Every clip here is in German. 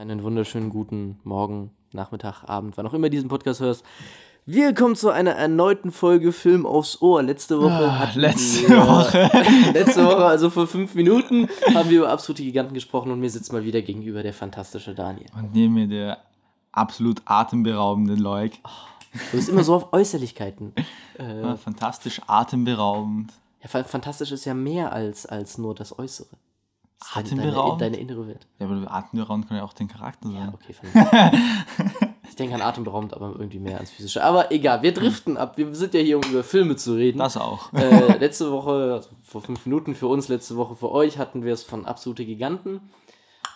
Einen wunderschönen guten Morgen, Nachmittag, Abend, wann auch immer diesen Podcast hörst. Willkommen zu einer erneuten Folge Film aufs Ohr. Letzte Woche Ah, hatten letzte wir, Woche. letzte Woche, also vor fünf Minuten, haben wir über absolute Giganten gesprochen und mir sitzt mal wieder gegenüber der fantastische Daniel. Und neben mir der absolut atemberaubende Leuk. Du bist immer so auf Äußerlichkeiten. Ja, fantastisch atemberaubend. Ja, fa- fantastisch ist ja mehr als, als nur das Äußere. Atemberaubend? Deine, deine innere Welt. Ja, aber atemberaubend kann ja auch den Charakter sein. Okay, vernünftig. Ich denke an atemberaubend, aber irgendwie mehr ans Physische. Aber egal, wir driften ab. Wir sind ja hier, um über Filme zu reden. Das auch. Äh, letzte Woche, also vor fünf Minuten für uns, letzte Woche für euch, hatten wir es von Absolute Giganten.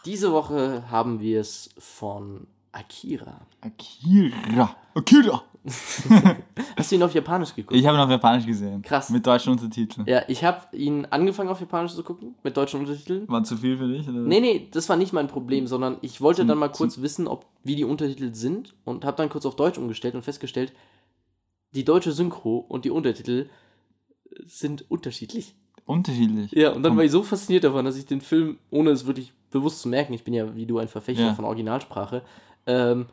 Diese Woche haben wir es von Akira. Akira. Akira. Hast du ihn auf Japanisch geguckt? Ich habe ihn auf Japanisch gesehen. Krass. Mit deutschen Untertiteln. Ja, ich habe ihn angefangen auf Japanisch zu gucken, mit deutschen Untertiteln. War zu viel für dich? Oder? Nee, nee, das war nicht mein Problem, sondern ich wollte dann mal kurz wissen, ob, wie die Untertitel sind und habe dann kurz auf Deutsch umgestellt und festgestellt, die deutsche Synchro und die Untertitel sind unterschiedlich. Unterschiedlich. Ja, und dann war ich so fasziniert davon, dass ich den Film, ohne es wirklich bewusst zu merken, ich bin ja wie du ein Verfechter Ja. von Originalsprache, ähm,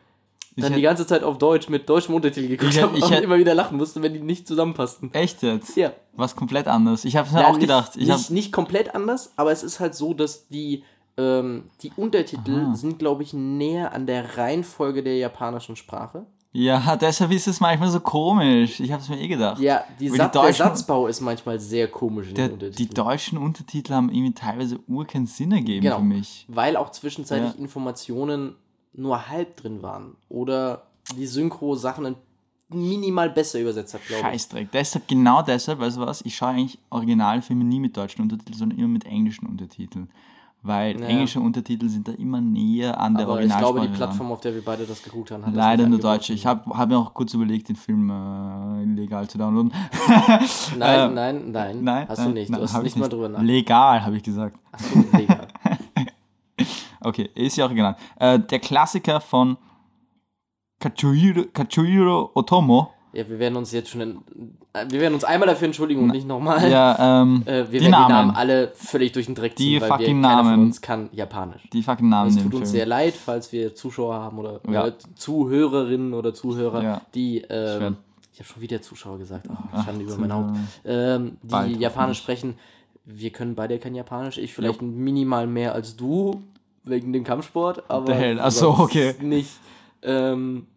dann die ganze Zeit auf Deutsch mit deutschem Untertitel geguckt habe und hätt- immer wieder lachen musste, wenn die nicht zusammenpassten. Echt jetzt? Ja. Was komplett anders. Ich habe es mir Ja, auch nicht, gedacht. Ich nicht, nicht komplett anders, aber es ist halt so, dass die, ähm, die Untertitel Aha. sind, glaube ich, näher an der Reihenfolge der japanischen Sprache. ja, deshalb ist es manchmal so komisch. Ich habe es mir eh gedacht. Ja, die Weil die Sat der Satzbau ist manchmal sehr komisch in Der, die deutschen Untertitel haben irgendwie teilweise ur keinen Sinn ergeben Genau. für mich. weil auch zwischenzeitlich Ja. Informationen nur halb drin waren. Oder die Synchro-Sachen minimal besser übersetzt hat, glaube ich. Scheißdreck. Deshalb, genau deshalb, weißt du was, ich schaue eigentlich Originalfilme nie mit deutschen Untertiteln, sondern immer mit englischen Untertiteln. Weil Ja. englische Untertitel sind da immer näher an der Aber ich Originalsprache. glaube, die dran. Plattform, auf der wir beide das geguckt haben, hat Leider nicht nur deutsche. Ich habe hab mir auch kurz überlegt, den Film äh, legal zu downloaden. Nein, Ähm, nein, nein, Nein, Hast du nicht. nein, du hast nicht ich mal drüber nach. Legal, habe ich gesagt. Achso, legal. Okay, ist ja auch genannt. Äh, der Klassiker von Katsuhiro Otomo. Ja, wir werden uns jetzt schon. In, äh, wir werden uns einmal dafür entschuldigen und nicht nochmal. Ja, ähm, Äh, wir die werden die Namen. Namen alle völlig durch den Dreck Die ziehen, weil wir, fucking keiner von Namen. uns kann Japanisch. Die fucking Namen Es tut uns sehr leid, falls wir Zuschauer haben oder, Ja. oder Zuhörerinnen oder Zuhörer, Ja. die, ähm, ich habe schon wieder Zuschauer gesagt, oh, Ach, Schande über mein Haupt, ähm, die Japanisch sprechen. Wir können beide kein Japanisch, ich vielleicht minimal mehr als du, wegen dem Kampfsport, aber hell? Ach so, okay. nicht. Ähm,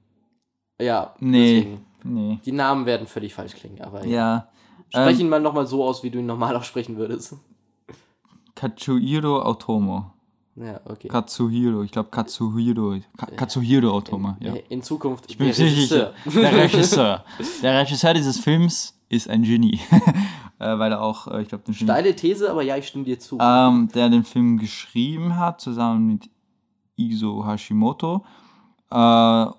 ja, Nee. deswegen. Nee. Die Namen werden völlig falsch klingen, aber Ja. sprech Ähm, ihn mal nochmal so aus, wie du ihn normal auch sprechen würdest. Katsuhiro Otomo. Ja, okay. Katsuhiro, ich glaube Katsuhiro. Ka Katsuhiro Otomo, ja. In Zukunft Ich bin mir sicher. Der Regisseur. Der Regisseur dieses Films ist ein Genie. äh, weil er auch, äh, ich glaube, den Film, Steile These, aber ja, ich stimme dir zu. ähm, der den Film geschrieben hat, zusammen mit Iso Hashimoto. Äh,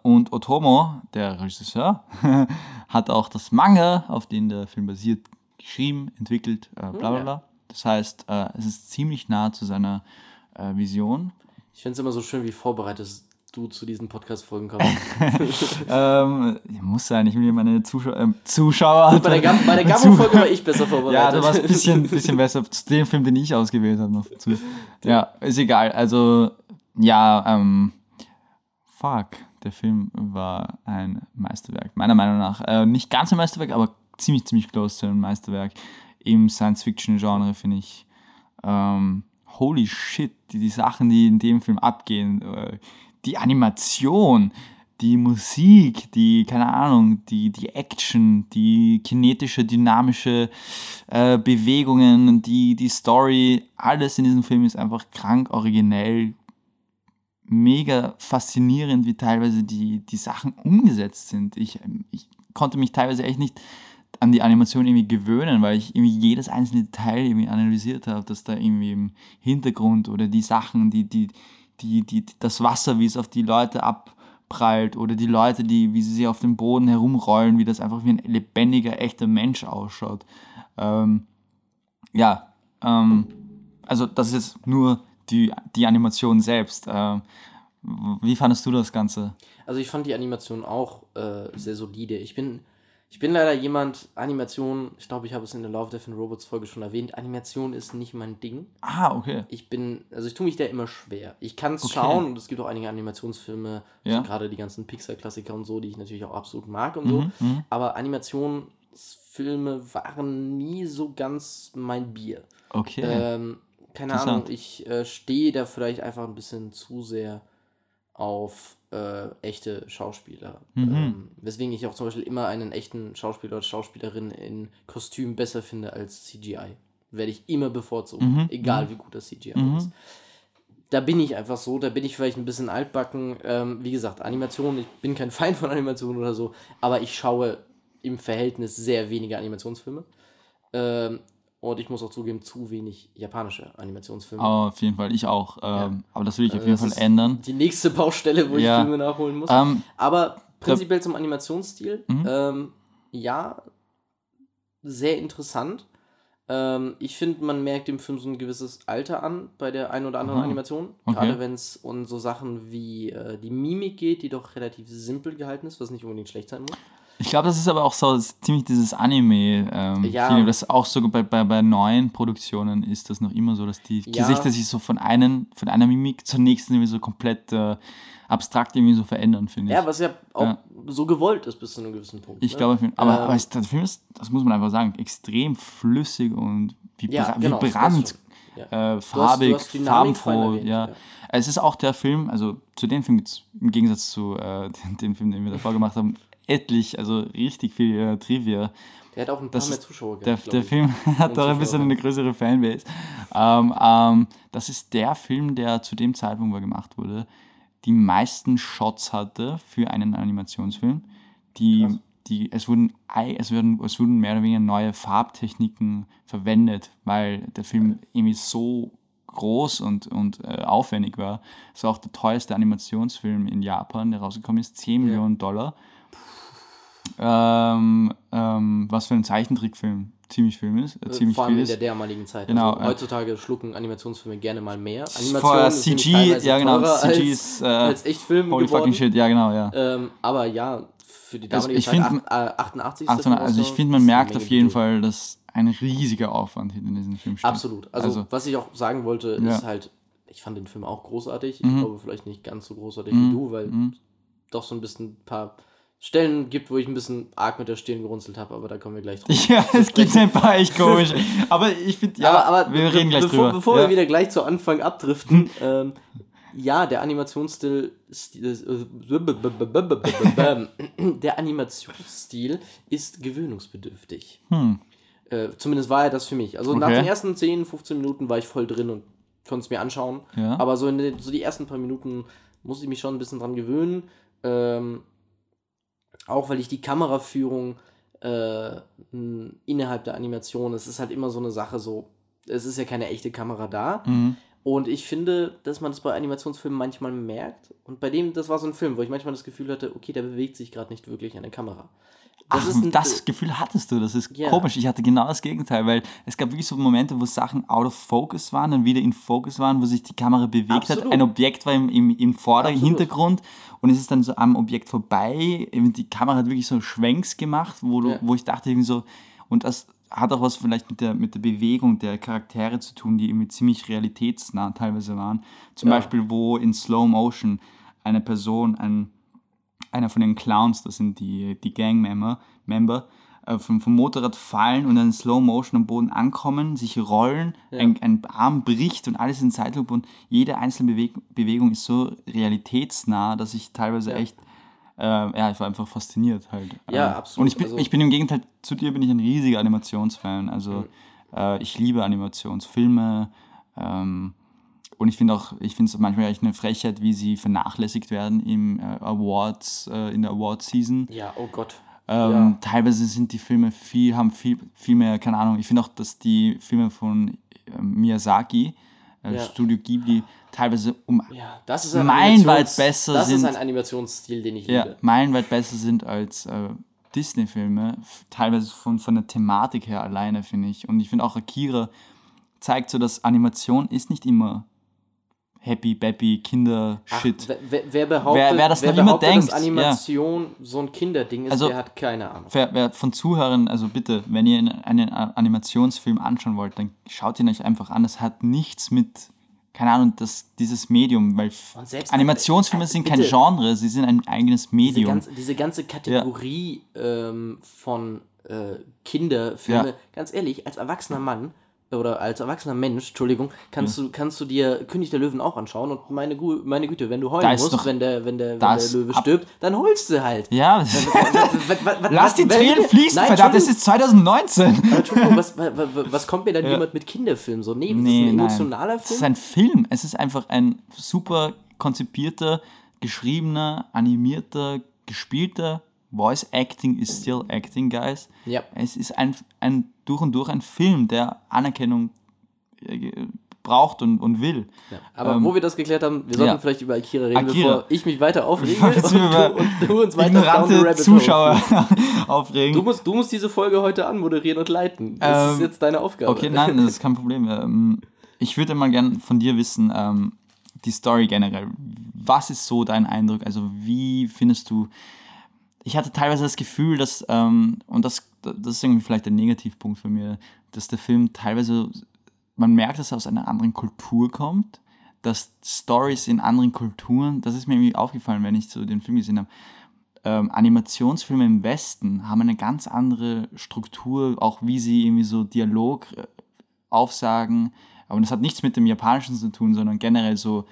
und Otomo, der Regisseur, hat auch das Manga, auf den der Film basiert, geschrieben, entwickelt, äh, bla bla Hm, ja. bla. Das heißt, äh, es ist ziemlich nah zu seiner äh, Vision. Ich finde es immer so schön, wie vorbereitet du zu diesen Podcast-Folgen kommst. ähm, muss sein, ich will meine Zuschauer, ähm, Zuschauer. bei der, Gam bei der Gammo-Folge war ich besser vorbereitet. Ja, du warst ein bisschen, bisschen besser zu dem Film, den ich ausgewählt habe. Noch zu. Ja, ist egal. Also, ja, ähm, fuck, der Film war ein Meisterwerk. Meiner Meinung nach. Äh, nicht ganz ein Meisterwerk, aber ziemlich, ziemlich close zu einem Meisterwerk. Im Science-Fiction-Genre finde ich. Ähm, holy shit, die, die Sachen, die in dem Film abgehen. Äh, die Animation, die Musik, die, keine Ahnung, die, die Action, die kinetische, dynamische äh, Bewegungen, die, die Story, alles in diesem Film ist einfach krank originell, mega faszinierend, wie teilweise die, die Sachen umgesetzt sind. Ich, ich konnte mich teilweise echt nicht an die Animation irgendwie gewöhnen, weil ich irgendwie jedes einzelne Detail irgendwie analysiert habe, dass da irgendwie im Hintergrund oder die Sachen, die, die, die, die, das Wasser, wie es auf die Leute abprallt oder die Leute, die, wie sie sich auf dem Boden herumrollen, wie das einfach wie ein lebendiger, echter Mensch ausschaut. Ähm, ja, ähm, also das ist nur die, die Animation selbst. Ähm, wie fandest du das Ganze? Also ich fand die Animation auch äh, sehr solide. Ich bin, ich bin leider jemand, Animation, ich glaube, ich habe es in der Love, Death and Robots Folge schon erwähnt, Animation ist nicht mein Ding. Ah, okay. Ich bin, also ich tue mich da immer schwer. Ich kann es Okay. schauen und es gibt auch einige Animationsfilme, Ja. gerade die ganzen Pixar-Klassiker und so, die ich natürlich auch absolut mag und so. Mhm, mhm. Aber Animationsfilme waren nie so ganz mein Bier. Okay. Ähm, keine. Ahnung, ich äh, stehe da vielleicht einfach ein bisschen zu sehr auf äh, echte Schauspieler. Mhm. Ähm, weswegen ich auch zum Beispiel immer einen echten Schauspieler oder Schauspielerin in Kostüm besser finde als CGI. Werde ich immer bevorzugen, Mhm, egal wie gut das CGI Mhm. ist. Da bin ich einfach so, da bin ich vielleicht ein bisschen altbacken. Ähm, wie gesagt, Animation, ich bin kein Feind von Animationen oder so, aber ich schaue im Verhältnis sehr wenige Animationsfilme. Ähm, und ich muss auch zugeben, zu wenig japanische Animationsfilme. Aber auf jeden Fall, ich auch. Ähm, Aber das will ich auf Also jeden Fall ändern. Die nächste Baustelle, wo Ja. ich Filme nachholen muss. Ähm, Aber prinzipiell zum Animationsstil, Mhm. ähm, ja, sehr interessant. Ähm, ich finde, man merkt dem Film so ein gewisses Alter an bei der einen oder anderen Aha. Animation. Okay. Gerade wenn es um so Sachen wie äh, die Mimik geht, die doch relativ simpel gehalten ist, was nicht unbedingt schlecht sein muss. Ich glaube, das ist aber auch so ziemlich dieses Anime. Ähm, Ja. Feeling, das auch so bei, bei, bei neuen Produktionen ist das noch immer so, dass die Ja. Gesichter sich so von, einen, von einer Mimik zur nächsten irgendwie so komplett äh, abstrakt irgendwie so verändern, finde ich. Ja, was ja auch Ja. so gewollt ist bis zu einem gewissen Punkt. Ich ne? glaube, aber, Ähm, aber es, der Film ist, das muss man einfach sagen, extrem flüssig und vibra Ja, genau, vibrant. Ja. äh, farbig, du hast Dynamik vorhin farbenfroh. erwähnt, ja. ja. Es ist auch der Film, also zu dem Film gibt's im Gegensatz zu äh, dem Film, den wir davor gemacht haben, etlich, also richtig viel äh, Trivia. Der hat auch ein paar Das mehr Zuschauer Der, gehabt, der ich. Film hat auch ein bisschen eine größere Fanbase. Ähm, ähm, das ist der Film, der zu dem Zeitpunkt, wo er gemacht wurde, die meisten Shots hatte für einen Animationsfilm. Die, Krass. die, es, wurden, es, wurden, es wurden mehr oder weniger neue Farbtechniken verwendet, weil der Film irgendwie so groß und, und äh, aufwendig war. Es war auch der teuerste Animationsfilm in Japan, der rausgekommen ist, 10 Ja. Millionen Dollar. Ähm, ähm, was für ein Zeichentrickfilm ziemlich Film ist, äh, Äh, ziemlich Vor allem viel in der damaligen Zeit. Genau, Also, äh, heutzutage schlucken Animationsfilme gerne mal mehr. Nämlich CG, ja genau, CG als, ist äh, als Echtfilme holy geworden. fucking shit, ja genau, ja. Ähm, aber ja, für die Also damalige ich Zeit, find- acht- äh, 88. ist der 800, Film also ich finde, man merkt auf jeden. Fall, dass ein riesiger Aufwand hinter diesem Film steht. Absolut. Also, Also- was ich auch sagen wollte, Ja. ist halt, ich fand den Film auch großartig. Ich Mhm. glaube, vielleicht nicht ganz so großartig Mhm. wie du, weil Mhm. doch so ein bisschen ein paar Stellen gibt, wo ich ein bisschen arg mit der Stirn gerunzelt habe, aber da kommen wir gleich drauf. Ja, es gibt ein paar echt komisch. Aber ich finde, ja, aber, aber wir reden gleich bevor, drüber. Bevor ja. wir wieder gleich zu Anfang abdriften, ähm, ja, der Animationsstil, Stil- der Animationsstil ist gewöhnungsbedürftig. hm. Äh, zumindest war er das für mich. Also nach Okay. den ersten 10, 15 Minuten war ich voll drin und konnte es mir anschauen. Ja. Aber so, in den, so die ersten paar Minuten musste ich mich schon ein bisschen dran gewöhnen. Ähm, auch weil ich die Kameraführung äh, innerhalb der Animation, es ist halt immer so eine Sache, so, es ist ja keine echte Kamera da. Mhm. Und ich finde, dass man das bei Animationsfilmen manchmal merkt. Und bei dem, das war so ein Film, wo ich manchmal das Gefühl hatte, okay, da bewegt sich gerade nicht wirklich eine Kamera. Das Ach, das Gefühl hattest du, das ist Ja. komisch. Ich hatte genau das Gegenteil, weil es gab wirklich so Momente, wo Sachen out of focus waren, dann wieder in Focus waren, wo sich die Kamera bewegt Absolut. hat. Ein Objekt war im, im, im vorderen. Hintergrund und es ist dann so am Objekt vorbei. Die Kamera hat wirklich so Schwenks gemacht, wo, du, Ja. wo ich dachte irgendwie so, und das hat auch was vielleicht mit der, mit der Bewegung der Charaktere zu tun, die irgendwie ziemlich realitätsnah teilweise waren. Zum Ja. Beispiel, wo in Slow Motion eine Person, ein einer von den Clowns, das sind die, die Gang-Member, Member, äh, vom, vom Motorrad fallen und dann in Slow Motion am Boden ankommen, sich rollen, Ja. ein, ein Arm bricht und alles in Zeitlupe und jede einzelne Beweg Bewegung ist so realitätsnah, dass ich teilweise Ja. echt, äh, ja, ich war einfach fasziniert halt. Ja, Äh, absolut. Und ich bin, Also- ich bin im Gegenteil zu dir bin ich ein riesiger Animationsfan. Also Mhm. äh, ich liebe Animationsfilme. Ähm, und ich finde auch, ich finde es manchmal echt eine Frechheit, wie sie vernachlässigt werden im äh, Awards, äh, in der Award-Season. ja, oh Gott. Ähm, Ja. Teilweise sind die Filme viel, haben viel, viel mehr, keine Ahnung. Ich finde auch, dass die Filme von äh, Miyazaki, äh, Ja. Studio Ghibli, teilweise um Ja, das ist ein Meilenweit besser Das ist sind- ein Animationsstil, den ich ja, liebe. meilenweit besser sind als äh, Disney-Filme, teilweise von, von der Thematik her alleine, finde ich. Und ich finde auch Akira zeigt so, dass Animation ist nicht immer happy, bappy, Kinder-Shit. Wer, wer, wer behauptet, Wer- wer das wer noch immer denkt, dass Animation so ein Kinderding ist, Also- der hat keine Ahnung. Wer, wer von Zuhörern, also bitte, wenn ihr einen Animationsfilm anschauen wollt, dann schaut ihn euch einfach an. Das hat nichts mit, keine Ahnung, das, dieses Medium, weil Animationsfilme äh, sind kein bitte. Genre, sie sind ein eigenes Diese, Medium. ganze, diese ganze Kategorie ähm, von äh, Kinderfilme, Ja. ganz ehrlich, als erwachsener Mann oder als erwachsener Mensch, Entschuldigung, kannst, du, kannst du dir König der Löwen auch anschauen und meine, Gu meine Güte, wenn du heulen musst, doch- wenn der, wenn der, wenn der Löwe stirbt, dann holst du halt. ja, lass die Tränen fließen, Nein, verdammt, es ist 2019. Entschuldigung, was, was, kommt mir dann jemand mit Kinderfilmen? So, nee, das Nee, ist ein nein. emotionaler Es ist Film. ein Film. Es ist einfach ein super konzipierter, geschriebener, animierter, gespielter. Voice Acting is still acting, guys. Ja. Es ist ein, ein durch und durch ein Film, der Anerkennung äh, braucht und, und will. Ja, aber Ähm, wo wir das geklärt haben, wir sollten ja. vielleicht über Akira reden, Akira. bevor ich mich weiter aufrege und, du, und du uns weiter Ignorante Zuschauer aufregen. Du musst, du musst diese Folge heute anmoderieren und leiten. Das ist Ähm, jetzt deine Aufgabe. Okay, nein, das ist kein Problem. Ähm, ich würde mal gern von dir wissen, ähm, die Story generell. Was ist so dein Eindruck? Also wie findest du... Ich hatte teilweise das Gefühl, dass, ähm, und das, das ist irgendwie vielleicht der Negativpunkt für mir, dass der Film teilweise, man merkt, dass er aus einer anderen Kultur kommt, dass Stories in anderen Kulturen, das ist mir irgendwie aufgefallen, wenn ich so den Film gesehen habe, ähm, Animationsfilme im Westen haben eine ganz andere Struktur, auch wie sie irgendwie so Dialog äh, aufsagen. Aber das hat nichts mit dem Japanischen zu tun, sondern generell so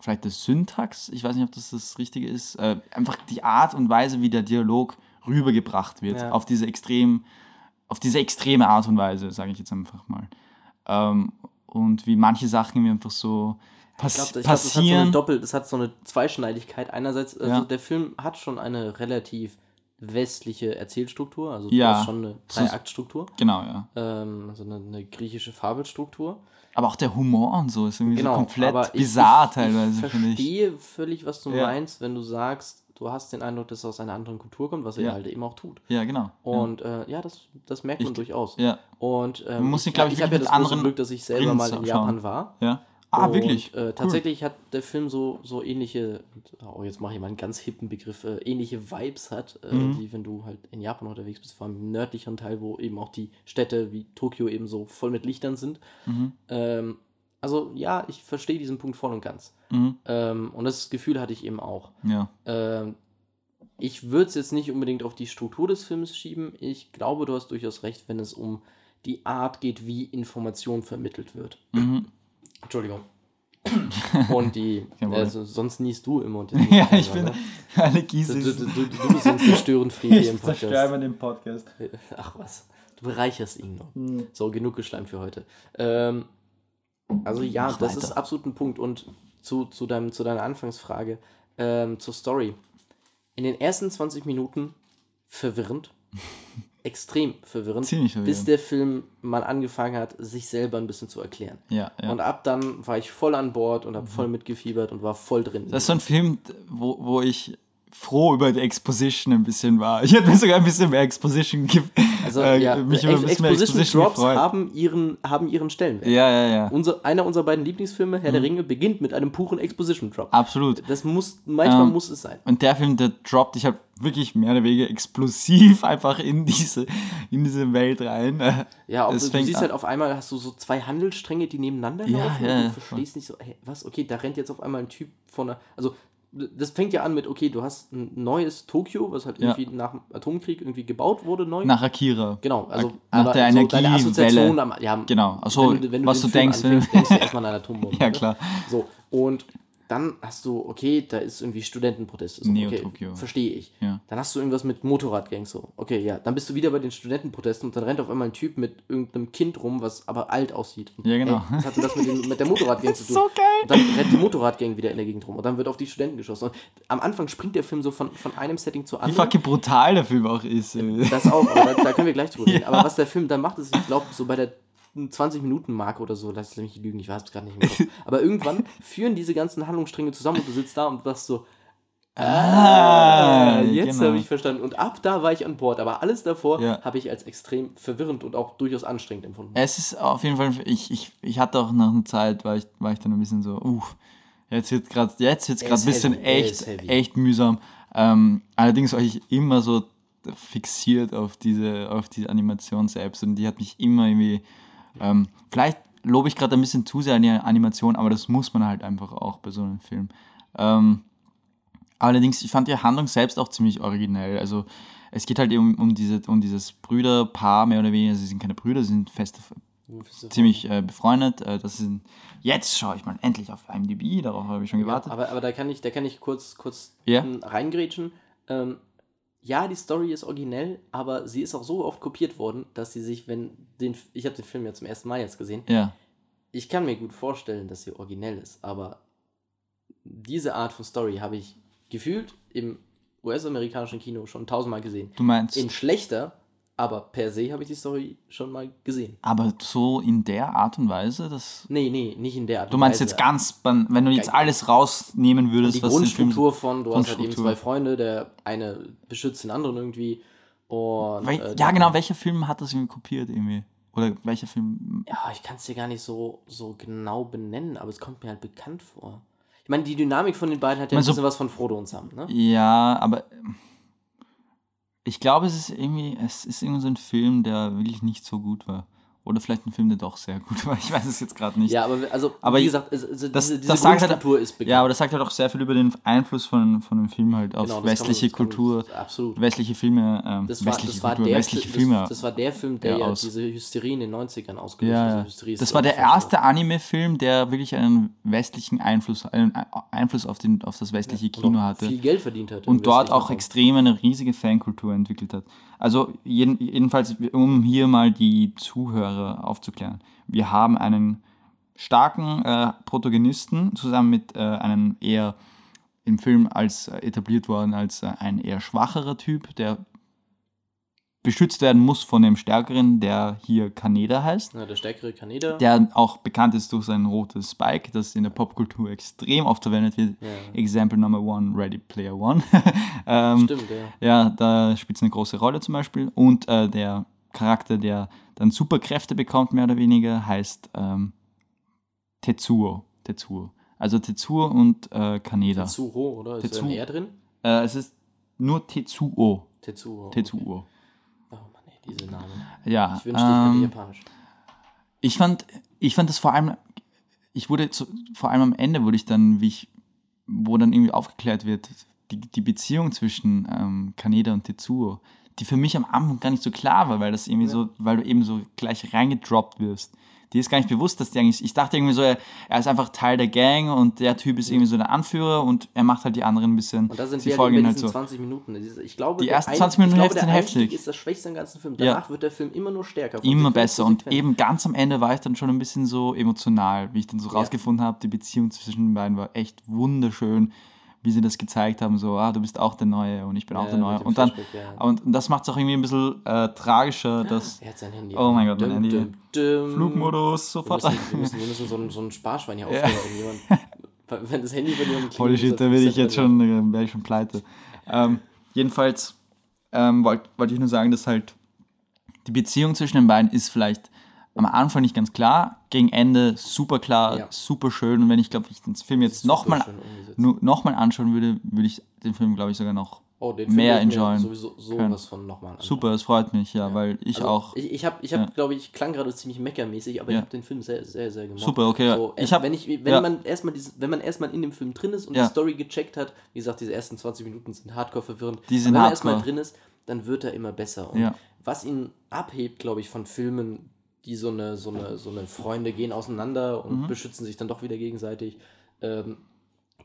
vielleicht das Syntax, ich weiß nicht, ob das das Richtige ist, äh, einfach die Art und Weise, wie der Dialog rübergebracht wird, Ja. auf diese extrem, auf diese extreme Art und Weise, sage ich jetzt einfach mal. Ähm, und wie manche Sachen irgendwie einfach so pass Ich glaube, glaub, das hat so eine passieren. Doppel, das hat so eine Zweischneidigkeit. Einerseits, also Ja. der Film hat schon eine relativ westliche Erzählstruktur, also Ja. schon eine Dreiaktstruktur, genau, ja. ähm, also eine, eine griechische Fabelstruktur. Aber auch der Humor und so ist irgendwie Genau, so komplett ich- bizarr ich, teilweise, Ich finde ich. verstehe völlig, was du Ja. meinst, wenn du sagst, du hast den Eindruck, dass es aus einer anderen Kultur kommt, was er Ja. halt eben auch tut. Ja, genau. Und äh, ja, das, das merkt man Ich- durchaus. ja. Und ähm, Man muss ich, glaub ich, ich habe ja das anderen Glück, dass ich selber Brillen mal in. Japan war. ja. Ah, und, wirklich? Äh, tatsächlich hat der Film so, so ähnliche, oh, jetzt mache ich mal einen ganz hippen Begriff, äh, ähnliche Vibes hat, äh, Mhm. wie wenn du halt in Japan unterwegs bist, vor allem im nördlicheren Teil, wo eben auch die Städte wie Tokio eben so voll mit Lichtern sind. Mhm. Ähm, also ja, ich verstehe diesen Punkt voll und ganz. Mhm. Ähm, und das Gefühl hatte ich eben auch. Ja. Ähm, ich würde es jetzt nicht unbedingt auf die Struktur des Films schieben. Ich glaube, du hast durchaus recht, wenn es um die Art geht, wie Information vermittelt wird. Mhm. Entschuldigung. Und die, also, sonst niest du immer. Ja, ich bin ne? alle Du, Gieße. du, du, du, du bist ein zerstörend Friede im Podcast. den Podcast. Ach was, du bereicherst ihn noch. Hm. So, genug geschleimt für heute. Ähm, also ja, Mach das weiter. ist absolut ein Punkt. Und zu, zu, deinem, zu deiner Anfangsfrage, ähm, zur Story. In den ersten 20 Minuten verwirrend. Extrem verwirrend. Ziemlich Bis verwirrend. der Film mal angefangen hat, sich selber ein bisschen zu erklären. Ja, ja. Und ab dann war ich voll an Bord und habe voll mitgefiebert und war voll drin. Das ist so ein Film, wo, wo ich froh über die Exposition ein bisschen war. Ich hätte mir sogar ein bisschen mehr Exposition also, äh, ja, mich über ein bisschen mehr Exposition Drops gefreut. haben ihren, haben ihren Stellenwert. Ja, ja, ja. Unser, einer unserer beiden Lieblingsfilme, Herr der Ringe, beginnt mit einem puren Exposition Drop. Absolut. Das muss, manchmal Ähm, muss es sein. Und der Film, der droppt, ich habe wirklich mehr oder weniger explosiv einfach in diese, in diese Welt rein. Ja, es du siehst an- halt auf einmal, hast du so zwei Handelsstränge, die nebeneinander Ja, laufen ja, und ja, du verstehst nicht so, hey, was, okay, da rennt jetzt auf einmal ein Typ von einer, also das fängt ja an mit, okay, du hast ein neues Tokio, was halt Ja. irgendwie nach dem Atomkrieg irgendwie gebaut wurde, neu. Nach Akira. Genau, also Nach aber der so deine Energiewelle. Am, ja, Genau, also was den du Film denkst, wenn- anfängst, denkst du erstmal an eine Atombombe. Ja, ne? klar. So, und dann hast du, okay, da ist irgendwie Studentenprotest. So, okay, Neo-Tokio. verstehe ich. Ja. Dann hast du irgendwas mit Motorradgangs so. Okay, ja, dann bist du wieder bei den Studentenprotesten und dann rennt auf einmal ein Typ mit irgendeinem Kind rum, was aber alt aussieht. Und, Ja, genau. Hey, was hatte das mit, den, mit der Motorradgang zu tun? so geil. Und dann rennt die Motorradgang wieder in der Gegend rum und dann wird auf die Studenten geschossen. Und am Anfang springt der Film so von, von einem Setting zu Wie anderen. fucking brutal der Film auch ist. ey. Das auch, aber da, da können wir gleich drüber reden. Ja. Aber was der Film dann macht, ist, ich glaube, so bei der 20-Minuten-Marke oder so, lass mich lügen, ich weiß es gerade nicht mehr. Aber irgendwann führen diese ganzen Handlungsstränge zusammen und du sitzt da und sagst so, Ah, jetzt genau. habe ich verstanden. Und ab da war ich an Bord. Aber alles davor Ja. habe ich als extrem verwirrend und auch durchaus anstrengend empfunden. Es ist auf jeden Fall, ich, ich, ich hatte auch nach einer Zeit, war ich, war ich dann ein bisschen so, uff, jetzt wird gerade jetzt wird's Er gerade ein bisschen heavy, echt, echt mühsam. Ähm, allerdings war ich immer so fixiert auf diese, auf diese Animation selbst und die hat mich immer irgendwie, ähm, vielleicht lobe ich gerade ein bisschen zu sehr an die Animation, aber das muss man halt einfach auch bei so einem Film. Ähm, allerdings, ich fand die Handlung selbst auch ziemlich originell. Also es geht halt um, um, diese, um dieses Brüderpaar, mehr oder weniger. Sie sind keine Brüder, sie sind fest ziemlich äh, befreundet. Äh, das sind, jetzt schaue ich mal endlich auf IMDb, darauf habe ich schon Ja, gewartet. aber, aber da kann ich, da kann ich kurz, kurz Ja. m, reingrätschen. Ähm, ja, die Story ist originell, aber sie ist auch so oft kopiert worden, dass sie sich, wenn den, ich habe den Film ja zum ersten Mal jetzt gesehen, ja, ich kann mir gut vorstellen, dass sie originell ist, aber diese Art von Story habe ich gefühlt im US-amerikanischen Kino schon tausendmal gesehen. du meinst, In schlechter, aber per se habe ich die Story schon mal gesehen. aber so in der Art und Weise, dass. Nee, nee, nicht in der Art Du und meinst Weise. jetzt ganz, wenn du jetzt alles rausnehmen würdest, die was Grundstruktur von, du hast halt eben zwei Freunde, der eine beschützt den anderen irgendwie. Und, Wel äh, ja, genau, welcher Film hat das irgendwie kopiert irgendwie? Oder welcher Film? Ja, ich kann es dir gar nicht so, so genau benennen, aber es kommt mir halt bekannt vor. Ich meine, die Dynamik von den beiden hat ja Ich ein mein, so- bisschen was von Frodo und Sam, ne? Ja, aber ich glaube, es ist irgendwie, es ist irgendwie so ein Film, der wirklich nicht so gut war. Oder vielleicht ein Film, der doch sehr gut war. Ich weiß es jetzt gerade nicht. Ja, aber also, Aber wie gesagt, es, also das- diese, diese das sagt halt- ist bekannt. Ja, aber das sagt halt auch sehr viel über den Einfluss von, von dem Film halt auf Genau, man- westliche man- Kultur, absolut. westliche Filme, ähm, Das war, westliche das, war Kultur, der, westliche das, Filme. das war der Film, der Ja, ja, aus. diese Hysterie in den 90ern ausgelöst ja, hat. ja. Also Das war der erste Anime-Film, der wirklich einen westlichen Einfluss, einen Einfluss auf, den, auf das westliche Und Kino hatte. Viel Geld verdient hat. und dort auch extrem eine riesige Fankultur entwickelt hat. Also jeden, jedenfalls, um hier mal die Zuhörer aufzuklären. Wir haben einen starken äh, Protagonisten zusammen mit äh, einem eher im Film als äh, etabliert worden als äh, ein eher schwacherer Typ, der beschützt werden muss von dem Stärkeren, der hier Kaneda heißt Ja, der stärkere Kaneda. der auch bekannt ist durch sein rotes Spike, das in der Popkultur extrem oft verwendet wird. Ja. Example Number One, Ready Player One. ähm, Stimmt, ja. ja, da spielt es eine große Rolle zum Beispiel. Und äh, der Charakter, der dann Superkräfte bekommt, mehr oder weniger, heißt ähm, Tetsuo. Tetsuo. Also Tetsuo und äh, Kaneda. Tetsuo, oder? Ist da Tetsu- ein R drin? Äh, es ist nur Tetsuo. Tetsuo. Tetsuo. Ey, diese Namen. Ja. Ich wünschte, ich könnte ähm, Japanisch. ich fand, ich fand das vor allem, ich wurde zu, vor allem am Ende wurde ich dann, wie ich, wo dann irgendwie aufgeklärt wird, die, die Beziehung zwischen ähm, Kaneda und Tetsuo, die für mich am Anfang gar nicht so klar war, weil das irgendwie so, weil du eben so gleich reingedroppt wirst. Die ist gar nicht bewusst, dass die eigentlich, ich dachte irgendwie so, er, er ist einfach Teil der Gang und der Typ ist irgendwie so der Anführer und er macht halt die anderen ein bisschen, Und da sind sie wir folgen halt so. 20 Minuten. Ich glaube, Die ersten Ein- 20 Minuten ich glaube, sind heftig. ist das Schwächste am ganzen Film. Ja. Danach wird der Film immer nur stärker. Immer besser und eben ganz am Ende war ich dann schon ein bisschen so emotional, wie ich dann so Ja. rausgefunden habe, die Beziehung zwischen den beiden war echt wunderschön, wie sie das gezeigt haben, so, ah, du bist auch der Neue und ich bin auch Ja, der mit Neue. Und dann, ja. und das macht es auch irgendwie ein bisschen äh, tragischer, dass Er hat sein Handy. Oh mein Gott, mein Handy. dum, dum. Flugmodus Wir sofort. müssen, wir müssen, wir müssen so, ein, so ein Sparschwein hier. Irgendjemand. Wenn das Handy von jemandem Holy klingelt, shit, da bin das ich jetzt schon, äh, wäre ich schon pleite. Ähm, jedenfalls ähm, wollte wollt ich nur sagen, dass halt die Beziehung zwischen den beiden ist vielleicht am Anfang nicht ganz klar, gegen Ende super klar, Ja. super schön. Und wenn ich glaube, ich den Film jetzt nochmal noch mal anschauen würde, würde ich den Film, glaube ich, sogar noch Oh, mehr enjoyen Sowieso können. sowas von nochmal super. Es freut mich, ja, weil ich Also, auch. Ich, ich habe, ich hab, Ja. glaube ich, klang gerade ziemlich meckermäßig, aber Ja. ich habe den Film sehr, sehr, sehr gemocht. Super, okay, ja. So, Ich erst, hab- wenn ich, wenn ja. man erstmal wenn man erstmal in dem Film drin ist und Ja. die Story gecheckt hat, wie gesagt, diese ersten 20 Minuten sind hardcore verwirrend. Die sind aber wenn man erstmal drin ist, dann wird er immer besser. Und Ja. was ihn abhebt, glaube ich, von Filmen, die so eine, so eine, so eine Freunde gehen auseinander Mhm. und beschützen sich dann doch wieder gegenseitig, ähm,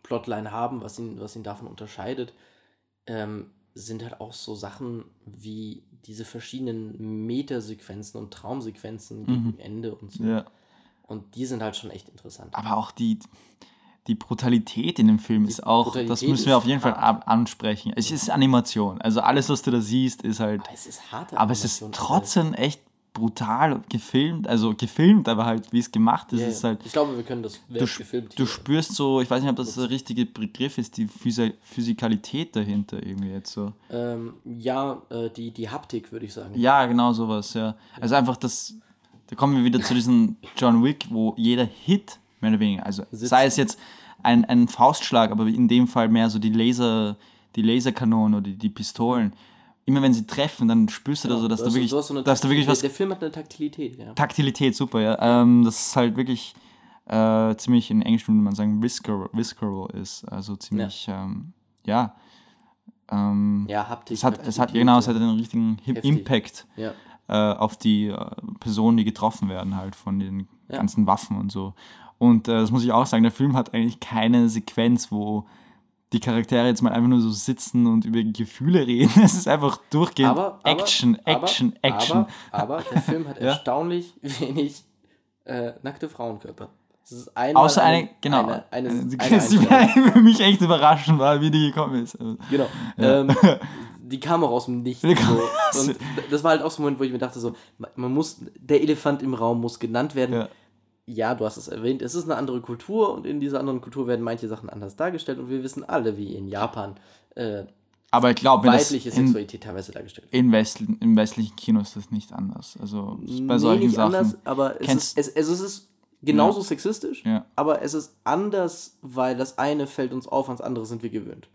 Plotline haben, was ihn, was ihn davon unterscheidet, ähm, sind halt auch so Sachen wie diese verschiedenen Metasequenzen und Traumsequenzen gegen Ende und so. Mhm. Ja. Und die sind halt schon echt interessant. Aber auch die, die Brutalität in dem Film ist auch, das Brutalität müssen wir auf jeden Fall hart. ab ansprechen. Es ist Animation. Also alles, was du da siehst, ist halt. Aber es ist harte Aber es ist Animation, also trotzdem echt brutal gefilmt, also gefilmt, aber halt wie es gemacht ist, Ja, ist halt ich glaube, wir können das du, gefilmt. du spürst so, ich weiß nicht, ob das der richtige Begriff ist, die Physi Physikalität dahinter irgendwie jetzt so. ähm, ja, äh, die, die Haptik, würde ich sagen. Ja, genau sowas, ja. Also einfach das, da kommen wir wieder zu diesem John Wick, wo jeder Hit, mehr oder weniger, also Sitzt. sei es jetzt ein, ein Faustschlag, aber in dem Fall mehr so die Laser, die Laserkanonen oder die, die Pistolen, immer wenn sie treffen, dann spürst du da so, dass Du da wirklich, so dass da wirklich was Der Film hat eine Taktilität, ja. Taktilität, super, ja. Ähm, das ist halt wirklich äh, ziemlich, in Englisch würde man sagen, visceral, visceral ist. Also ziemlich, ja. Ähm, ja. Ähm, Ja, Haptik. es hat, es hat genau, es ja. hat einen richtigen Heftig. Impact Ja. äh, auf die äh, Personen, die getroffen werden, halt von den Ja. ganzen Waffen und so. Und äh, das muss ich auch sagen, der Film hat eigentlich keine Sequenz, wo die Charaktere jetzt mal einfach nur so sitzen und über Gefühle reden. Es ist einfach durchgehend Aber, aber, Action, aber, Action, Action. Aber, der Film hat Ja. erstaunlich wenig äh, nackte Frauenkörper. Das ist einmal Außer eine, genau. Eine, eine, eine eine die Einstellung. für mich echt überraschend war, wie die gekommen ist. Also, Genau. Ja. Ähm, die kam auch aus dem Nichts. So. Und das war halt auch so ein Moment, wo ich mir dachte, so, man muss, der Elefant im Raum muss genannt werden. Ja. Ja, du hast es erwähnt, es ist eine andere Kultur und in dieser anderen Kultur werden manche Sachen anders dargestellt und wir wissen alle, wie in Japan äh, Aber ich glaube, weibliche in, Sexualität teilweise dargestellt wird. in West, im westlichen Kino ist das nicht anders. Also bei Nee, solchen nicht Sachen. anders, aber es ist, es, es ist genauso sexistisch, Ja. aber es ist anders, weil das eine fällt uns auf, ans andere sind wir gewöhnt.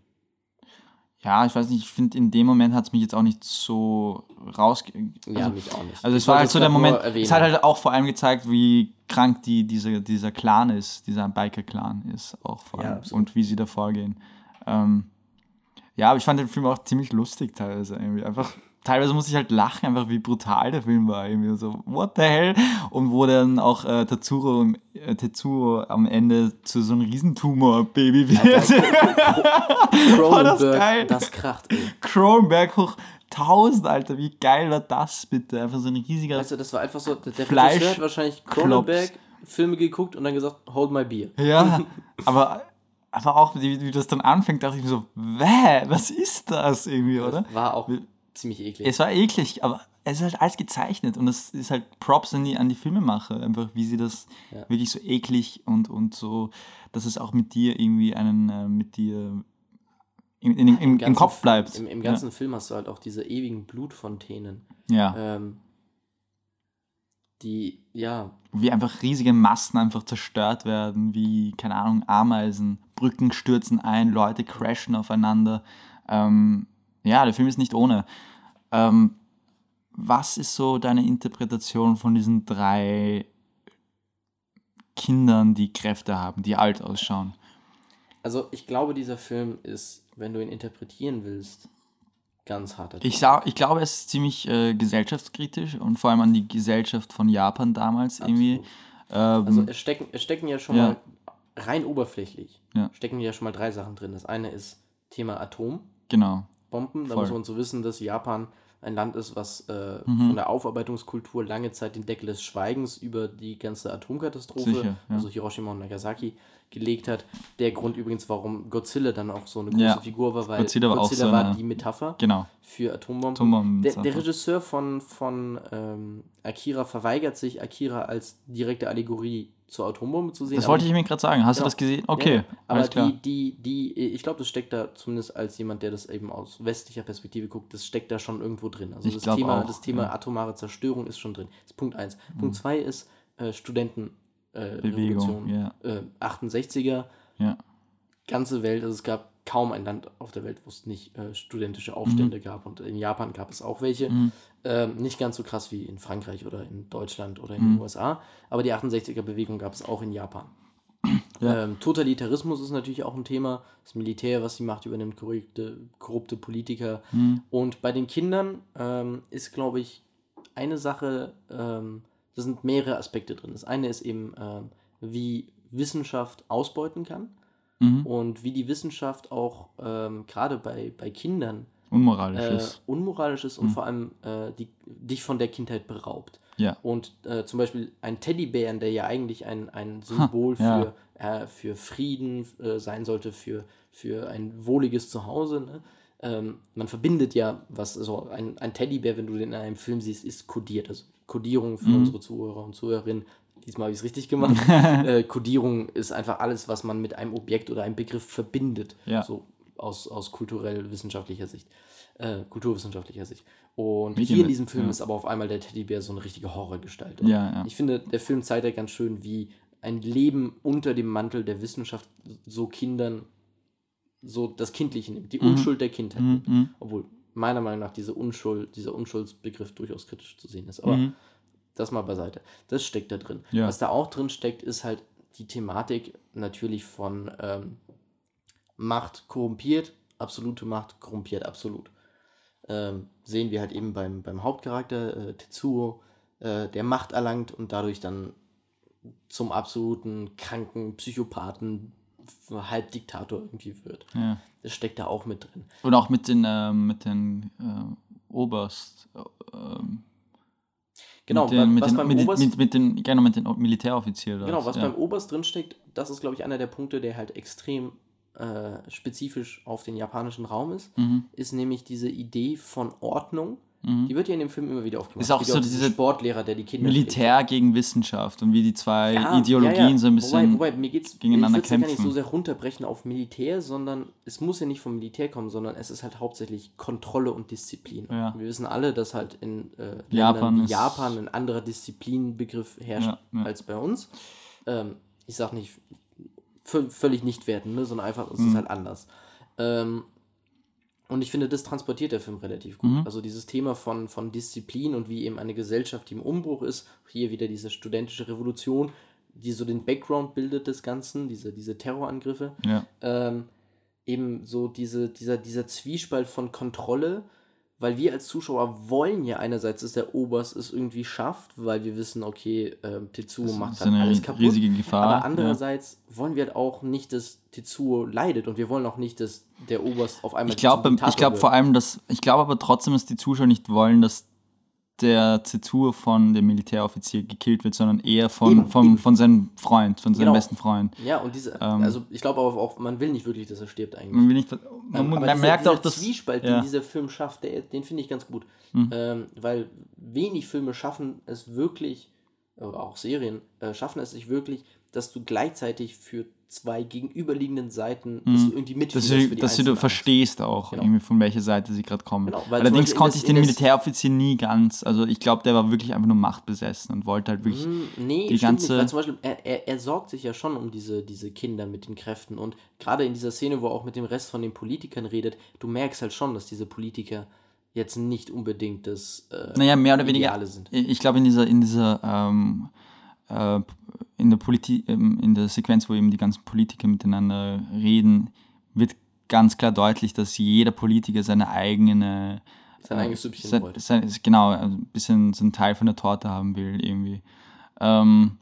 Ja, ich weiß nicht, ich finde, in dem Moment hat es mich jetzt auch nicht so rausge... Ja, Also, mich auch nicht. also Ich es war wollte halt so der nur Moment, es hat halt auch vor allem gezeigt, wie krank die, diese, dieser Clan ist, dieser Biker-Clan ist auch vor Ja, allem absolut. und wie sie da vorgehen. Ähm, ja, aber ich fand den Film auch ziemlich lustig teilweise irgendwie. Einfach, teilweise muss ich halt lachen, einfach wie brutal der Film war. Irgendwie so, what the hell? Und wo dann auch äh, Tetsuro, im- äh, Tetsuo am Ende zu so einem Riesentumor-Baby wird. War das geil? das kracht, ey. Cronenberg hoch 1000, Alter, wie geil war das bitte? Einfach so ein riesiger. Du, das war einfach so, der, Fleisch- Regisseur hat wahrscheinlich Cronenberg Filme geguckt und dann gesagt, hold my beer. Ja, aber, aber auch, wie, wie das dann anfängt, dachte ich mir so, wäh, was ist das irgendwie, oder? War auch ziemlich eklig. Es war eklig, aber es ist halt alles gezeichnet und das ist halt Props an die, an die Filmemacher, einfach wie sie das Ja. wirklich so eklig und, und so, dass es auch mit dir irgendwie einen, äh, mit dir in, in, im, im, ganzen Kopf bleibt. Im, Im ganzen Film hast du halt auch diese ewigen Blutfontänen. Ja. ja. Ähm, die, ja, Wie einfach riesige Massen einfach zerstört werden, wie, keine Ahnung, Ameisen, Brücken stürzen ein, Leute crashen aufeinander. Ähm, ja, der Film ist nicht ohne. Ähm, was ist so deine Interpretation von diesen drei Kindern, die Kräfte haben, die alt ausschauen? also ich glaube, dieser Film ist, wenn du ihn interpretieren willst, ganz harter Ich, ich glaube, es ist ziemlich äh, gesellschaftskritisch und vor allem an die Gesellschaft von Japan damals irgendwie. Ähm, Also es stecken, es stecken ja schon Ja. mal rein oberflächlich, Ja. stecken ja schon mal drei Sachen drin. Das eine ist Thema Atombomben. genau. Da Voll. muss man so wissen, dass Japan ein Land ist, was äh, Mhm. von der Aufarbeitungskultur lange Zeit den Deckel des Schweigens über die ganze Atomkatastrophe, Sicher, ja. also Hiroshima und Nagasaki, gelegt hat. Der Grund übrigens, warum Godzilla dann auch so eine große Ja. Figur war, weil Godzilla war auch so war die Metapher Genau. für Atombomben. Atombomben- Der, der Regisseur von, von ähm, Akira verweigert sich, Akira als direkte Allegorie zur Atombombe zu sehen. Das wollte ich mir gerade sagen. Hast Genau. du das gesehen? Okay, ja. aber die, die, die, ich glaube, das steckt da zumindest als jemand, der das eben aus westlicher Perspektive guckt, das steckt da schon irgendwo drin. Also Ich das Thema, auch, das Thema ja. Mhm. atomare Zerstörung ist schon drin. Das ist Punkt 1. Punkt 2 ist äh, Studenten äh, Bewegung, ja. Äh, 68er, Ja. ganze Welt, also es gab kaum ein Land auf der Welt, wo es nicht äh, studentische Aufstände gab. Und in Japan gab es auch welche. Mhm. Ähm, nicht ganz so krass wie in Frankreich oder in Deutschland oder in Mhm. den USA. Aber die 68er-Bewegung gab es auch in Japan. Ja. Ähm, Totalitarismus ist natürlich auch ein Thema. Das Militär, was die Macht übernimmt, korrupte, korrupte Politiker. Mhm. Und bei den Kindern ähm, ist, glaube ich, eine Sache, ähm, da sind mehrere Aspekte drin. Das eine ist eben, ähm, wie Wissenschaft ausbeuten kann Mhm. und wie die Wissenschaft auch ähm, gerade bei, bei Kindern Unmoralisch äh, ist. unmoralisch ist und vor allem äh, die, dich von der Kindheit beraubt. Ja. Und äh, zum Beispiel ein Teddybären, der ja eigentlich ein, ein Symbol ja. für, äh, für Frieden äh, sein sollte, für, für ein wohliges Zuhause. Ne? Ähm, man verbindet ja, was so ein, ein Teddybär, wenn du den in einem Film siehst, ist kodiert. Also Codierung für unsere Zuhörer und Zuhörerinnen. Diesmal habe ich es richtig gemacht. äh, Codierung ist einfach alles, was man mit einem Objekt oder einem Begriff verbindet. Ja. So aus, aus kulturell-wissenschaftlicher Sicht. Äh, kulturwissenschaftlicher Sicht. Und Medien- hier in diesem Film ja. ist aber auf einmal der Teddybär so eine richtige Horrorgestalt. Ja, ja. Ich finde, der Film zeigt ja ganz schön, wie ein Leben unter dem Mantel der Wissenschaft so Kindern so das Kindliche nimmt, die Unschuld der Kindheit nimmt. Mhm. Obwohl meiner Meinung nach diese Unschuld, dieser Unschuldsbegriff durchaus kritisch zu sehen ist. Aber Mhm. Das mal beiseite. Das steckt da drin. Ja. Was da auch drin steckt, ist halt die Thematik natürlich von ähm, Macht korrumpiert, absolute Macht korrumpiert absolut. Ähm, sehen wir halt eben beim, beim Hauptcharakter äh, Tetsuo, äh, der Macht erlangt und dadurch dann zum absoluten kranken Psychopathen, halb Diktator irgendwie wird. ja. Das steckt da auch mit drin. Und auch mit den, ähm, mit den äh, Oberst. äh, Ähm, Genau, mit den, mit was den, beim mit, Oberst, mit, mit den, genau, mit den Militäroffizieren. genau, was ja. beim Oberst drin steckt, das ist, glaube ich, einer der Punkte, der halt extrem äh, spezifisch auf den japanischen Raum ist, Mhm. ist nämlich diese Idee von Ordnung. Mhm. Die wird ja in dem Film immer wieder aufgemacht. Ist auch so ja diesen diese Sportlehrer, der die Kinder Militär gegen Wissenschaft und wie die zwei Ja, Ideologien ja, ja. so ein bisschen. Wobei, wobei mir geht's, gegeneinander ich würd's ja gar nicht kämpfen. so sehr runterbrechen auf Militär, sondern es muss ja nicht vom Militär kommen, sondern es ist halt hauptsächlich Kontrolle und Disziplin. Ja. Wir wissen alle, dass halt in äh, Japan Japan ein anderer Disziplinbegriff herrscht als bei uns. Ähm, ich sag nicht vö- völlig nicht werten, ne, sondern einfach, es Mhm. ist halt anders. Ähm, und ich finde, das transportiert der Film relativ gut. Mhm. Also dieses Thema von, von Disziplin und wie eben eine Gesellschaft, die im Umbruch ist, hier wieder diese studentische Revolution, die so den Background bildet des Ganzen, diese, diese Terrorangriffe, Ja. ähm, eben so diese, dieser, dieser Zwiespalt von Kontrolle, weil wir als Zuschauer wollen ja einerseits, dass der Oberst es irgendwie schafft, weil wir wissen, okay, ähm, Tetsuo macht eine alles kaputt. riesige Gefahr. Aber andererseits wollen wir halt auch nicht, dass Tetsuo leidet und wir wollen auch nicht, dass der Oberst auf einmal Ich glaube ich glaub wird. vor allem, dass. Ich glaube aber trotzdem, dass die Zuschauer nicht wollen, dass der Zensur von dem Militäroffizier gekillt wird, sondern eher von, Eben, vom, eben. von seinem Freund, von seinem Genau. besten Freund. Ja, und diese, Ähm, also ich glaube aber auch, man will nicht wirklich, dass er stirbt eigentlich. Man, will nicht, man, Ähm, man dieser, merkt dieser auch, dass. Zwiespalt, ja. den dieser Film schafft, der, den finde ich ganz gut. Mhm. Ähm, weil wenig Filme schaffen es wirklich, auch Serien, äh, schaffen es sich wirklich, dass du gleichzeitig für zwei gegenüberliegenden Seiten, dass Mhm. du irgendwie dass mitfieberst du, dass du verstehst auch, Genau. irgendwie von welcher Seite sie gerade kommen. Genau, Allerdings konnte ich den Militäroffizier nie ganz, also ich glaube, der war wirklich einfach nur machtbesessen und wollte halt wirklich. Mm, Nee, die ganze- nicht, zum Beispiel, er, er, er sorgt sich ja schon um diese, diese Kinder mit den Kräften und gerade in dieser Szene, wo er auch mit dem Rest von den Politikern redet, du merkst halt schon, dass diese Politiker jetzt nicht unbedingt das äh, Naja, mehr oder weniger. Sind. Ich glaube, in dieser, in dieser, ähm, äh, in der Politik, ähm, in der Sequenz, wo eben die ganzen Politiker miteinander reden, wird ganz klar deutlich, dass jeder Politiker seine eigene Sein äh, eigenes Süppchen sein, wollte. sein, genau, also ein bisschen so einen Teil von der Torte haben will, irgendwie. Ähm,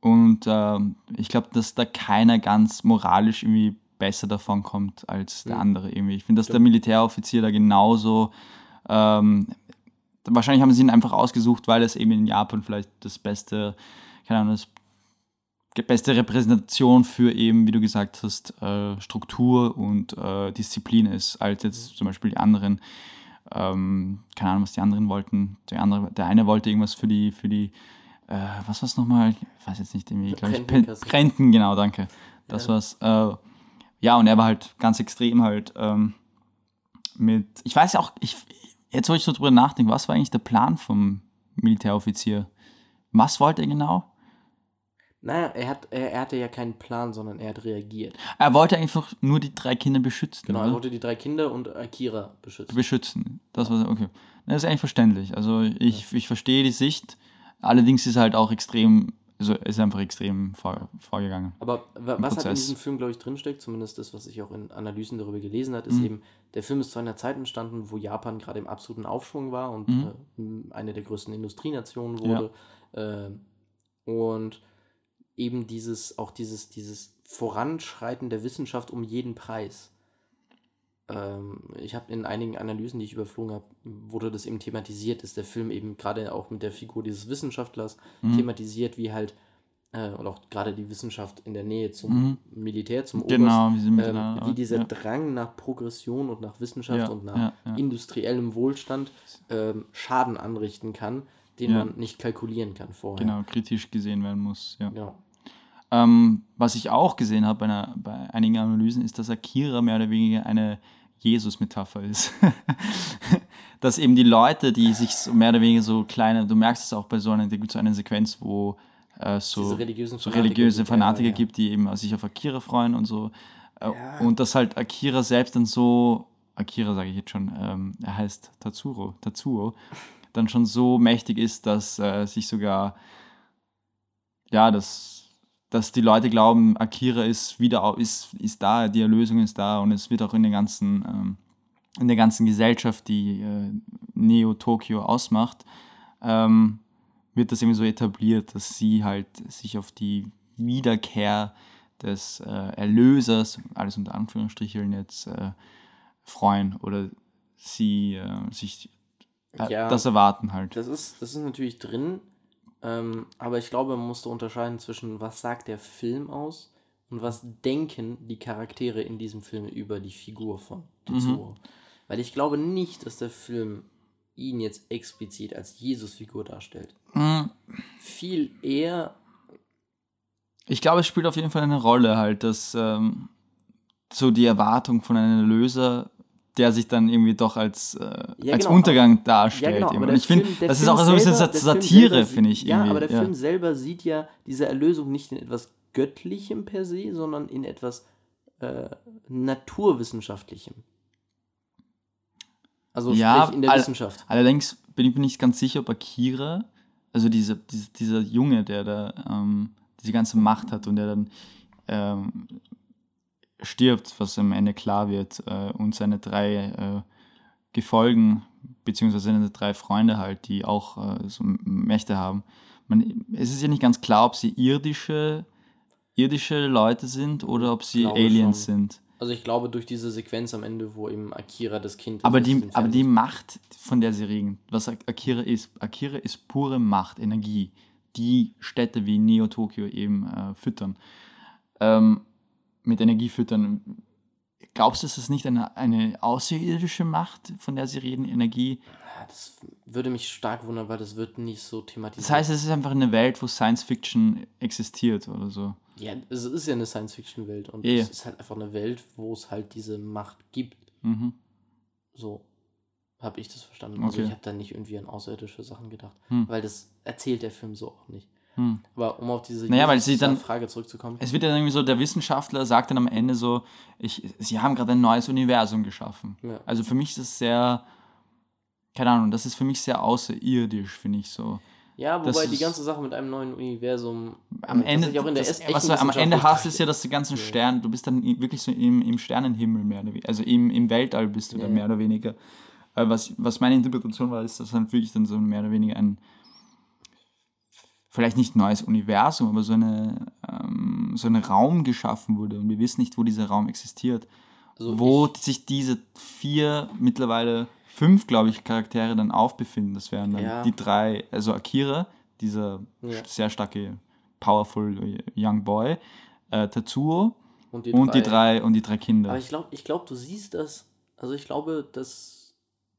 und ähm, ich glaube, dass da keiner ganz moralisch irgendwie besser davon kommt als der Mhm. andere irgendwie. Ich finde, dass der Militäroffizier da genauso ähm, wahrscheinlich haben sie ihn einfach ausgesucht, weil es eben in Japan vielleicht das beste, keine Ahnung, das die beste Repräsentation für eben, wie du gesagt hast, äh, Struktur und äh, Disziplin ist, als jetzt zum Beispiel die anderen, ähm, keine Ahnung, was die anderen wollten. Der, andere, der eine wollte irgendwas für die, für die, äh, was war es nochmal? Ich weiß jetzt nicht, irgendwie, glaube ich. Renten, genau, danke. Das Ja. war's. Äh, ja, und er war halt ganz extrem halt ähm, mit, ich weiß ja auch, ich, jetzt wo ich so drüber nachdenke, was war eigentlich der Plan vom Militäroffizier? Was wollte er genau? Naja, er, hat, er, er hatte ja keinen Plan, sondern er hat reagiert. Er wollte einfach nur die drei Kinder beschützen. Genau, er oder? wollte die drei Kinder und Akira beschützen. beschützen. Das war okay. Das ist eigentlich verständlich. Also ich, ich verstehe die Sicht. Allerdings ist halt auch extrem, also ist einfach extrem vor, vorgegangen. Aber wa- was halt in diesem Film, glaube ich, drinsteckt, zumindest das, was ich auch in Analysen darüber gelesen habe, ist Mhm. eben, der Film ist zu einer Zeit entstanden, wo Japan gerade im absoluten Aufschwung war und Mhm. äh, eine der größten Industrienationen wurde. Ähm, und eben dieses, auch dieses, dieses Voranschreiten der Wissenschaft um jeden Preis. Ähm, ich habe in einigen Analysen, die ich überflogen habe, wurde das eben thematisiert, dass der Film eben gerade auch mit der Figur dieses Wissenschaftlers Mhm. thematisiert, wie halt, äh, und auch gerade die Wissenschaft in der Nähe zum Mhm. Militär, zum Oberst, Genau, wie sie ähm, wie dieser ja. Drang nach Progression und nach Wissenschaft Ja, und nach ja, industriellem Wohlstand ähm, Schaden anrichten kann, den man nicht kalkulieren kann vorher. Genau, kritisch gesehen werden muss. Ja. Genau. Ähm, was ich auch gesehen habe bei, einer, bei einigen Analysen, ist, dass Akira mehr oder weniger eine Jesus-Metapher ist. dass eben die Leute, die sich so mehr oder weniger so kleine, du merkst es auch bei so einer, da gibt es so eine Sequenz, wo äh, so, religiösen so Fanatiker religiöse gibt, ja, Fanatiker ja. gibt, die eben sich auf Akira freuen und so. Äh, Ja. Und dass halt Akira selbst dann so, Akira sage ich jetzt schon, ähm, er heißt Tatsuro, Tatsuo, dann schon so mächtig ist, dass äh, sich sogar, ja, dass, dass die Leute glauben, Akira ist wieder, ist, ist da, die Erlösung ist da und es wird auch in der ganzen, ähm, in der ganzen Gesellschaft, die äh, Neo-Tokio ausmacht, ähm, wird das irgendwie so etabliert, dass sie halt sich auf die Wiederkehr des äh, Erlösers, alles unter Anführungsstricheln jetzt, äh, freuen oder sie äh, sich äh, Ja. das erwarten halt. Das ist, das ist natürlich drin, ähm, aber ich glaube, man muss da unterscheiden zwischen, was sagt der Film aus und was denken die Charaktere in diesem Film über die Figur von Tetsuo. Weil ich glaube nicht, dass der Film ihn jetzt explizit als Jesus-Figur darstellt. Mm, Viel eher, Ich glaube, es spielt auf jeden Fall eine Rolle halt, dass ähm, so die Erwartung von einem Erlöser, der sich dann irgendwie doch als, äh, Ja, als genau, Untergang darstellt. ja genau, aber ich finde, Film- das ist Film auch so ein bisschen selber- Satire, finde ich. Ja, irgendwie. aber der ja. Film selber sieht ja diese Erlösung nicht in etwas Göttlichem per se, sondern in etwas äh, Naturwissenschaftlichem. Also Ja, in der all- Wissenschaft. Allerdings bin ich mir nicht ganz sicher, ob Akira, also diese, diese, dieser Junge, der da ähm, diese ganze Macht hat und der dann ähm, stirbt, was am Ende klar wird, äh, und seine drei äh, Gefolgen, beziehungsweise seine drei Freunde halt, die auch äh, so Mächte haben. Man, es ist ja nicht ganz klar, ob sie irdische, irdische Leute sind oder ob sie Aliens schon. sind. Also ich glaube durch diese Sequenz am Ende, wo eben Akira das Kind Aber ist, die, aber die Macht, von der sie reden, was Ak- Akira ist, Akira ist pure Macht, Energie, die Städte wie Neo-Tokio eben äh, füttern. Ähm, mit Energie füttern. Glaubst du, ist das nicht eine, eine außerirdische Macht, von der sie reden, Energie? Das würde mich stark wundern, weil das wird nicht so thematisiert. Das heißt, es ist einfach eine Welt, wo Science Fiction existiert oder so. ja, es ist ja eine Science-Fiction-Welt und Eh. es ist halt einfach eine Welt, wo es halt diese Macht gibt. Mhm. So habe ich das verstanden. Also Okay. ich habe da nicht irgendwie an außerirdische Sachen gedacht, Hm. weil das erzählt der Film so auch nicht. Hm. Aber um auf diese Naja, weil sie dann- Frage zurückzukommen. Es wird ja irgendwie so, der Wissenschaftler sagt dann am Ende so, ich, sie haben gerade ein neues Universum geschaffen. Ja. Also für mich ist es sehr, keine Ahnung, das ist für mich sehr außerirdisch, finde ich so. Ja, das wobei die ist- ganze Sache mit einem neuen Universum Am Ende, auch in der das, was du am Ende hast, ist ja, dass die ganzen. Sterne, du bist dann wirklich so im, im Sternenhimmel mehr oder weniger, also im, im Weltall bist du Ja, dann mehr oder weniger. Äh, was, was meine Interpretation war, ist, dass dann wirklich dann so mehr oder weniger ein, vielleicht nicht neues Universum, aber so, eine, ähm, so ein Raum geschaffen wurde und wir wissen nicht, wo dieser Raum existiert. Also wo ich- sich diese vier, mittlerweile fünf, glaube ich, Charaktere dann aufbefinden. Das wären dann Ja. die drei, also Akira, dieser Ja. sehr starke, powerful Young Boy, äh, Tatsuo und die und drei, die drei und die drei Kinder. Aber ich glaube, ich glaub, du siehst das. Also ich glaube, dass.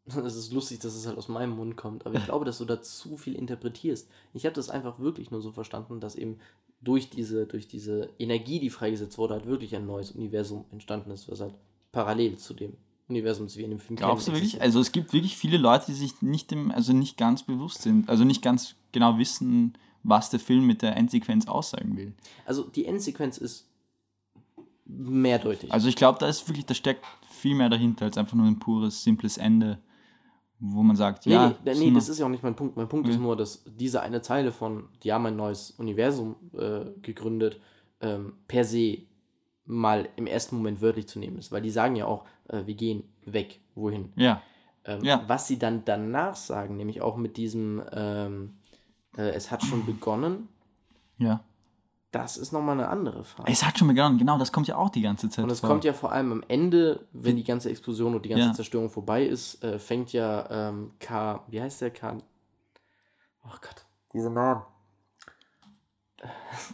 Es ist lustig, dass es halt aus meinem Mund kommt, aber ich glaube, dass du da zu viel interpretierst. Ich habe das einfach wirklich nur so verstanden, dass eben durch diese, durch diese Energie, die freigesetzt wurde, halt wirklich ein neues Universum entstanden ist, was halt parallel zu dem Universum, das wir in dem Film Glaubst du kennen, wirklich? existiert. Also es gibt wirklich viele Leute, die sich nicht dem, also nicht ganz bewusst sind, also nicht ganz genau wissen, was der Film mit der Endsequenz aussagen will. Also die Endsequenz ist mehrdeutig. Also ich glaube, da ist wirklich, da steckt viel mehr dahinter als einfach nur ein pures, simples Ende, wo man sagt, Nee, ja, nee, ist nee, das ist ja auch nicht mein Punkt. Mein Punkt ist Ja. nur, dass diese eine Zeile von, die haben ein neues Universum äh, gegründet, ähm, per se mal im ersten Moment wörtlich zu nehmen ist. Weil die sagen ja auch, äh, wir gehen weg. Wohin? ja, Ähm, Ja. Was sie dann danach sagen, nämlich auch mit diesem, ähm, äh, es hat schon begonnen, ja. Das ist nochmal eine andere Frage. Es hat schon begonnen, genau, das kommt ja auch die ganze Zeit Und es kommt ja vor allem am Ende, wenn die ganze Explosion und die ganze Ja. Zerstörung vorbei ist, äh, fängt ja ähm, K. Wie heißt der K? Oh Gott, diese Namen.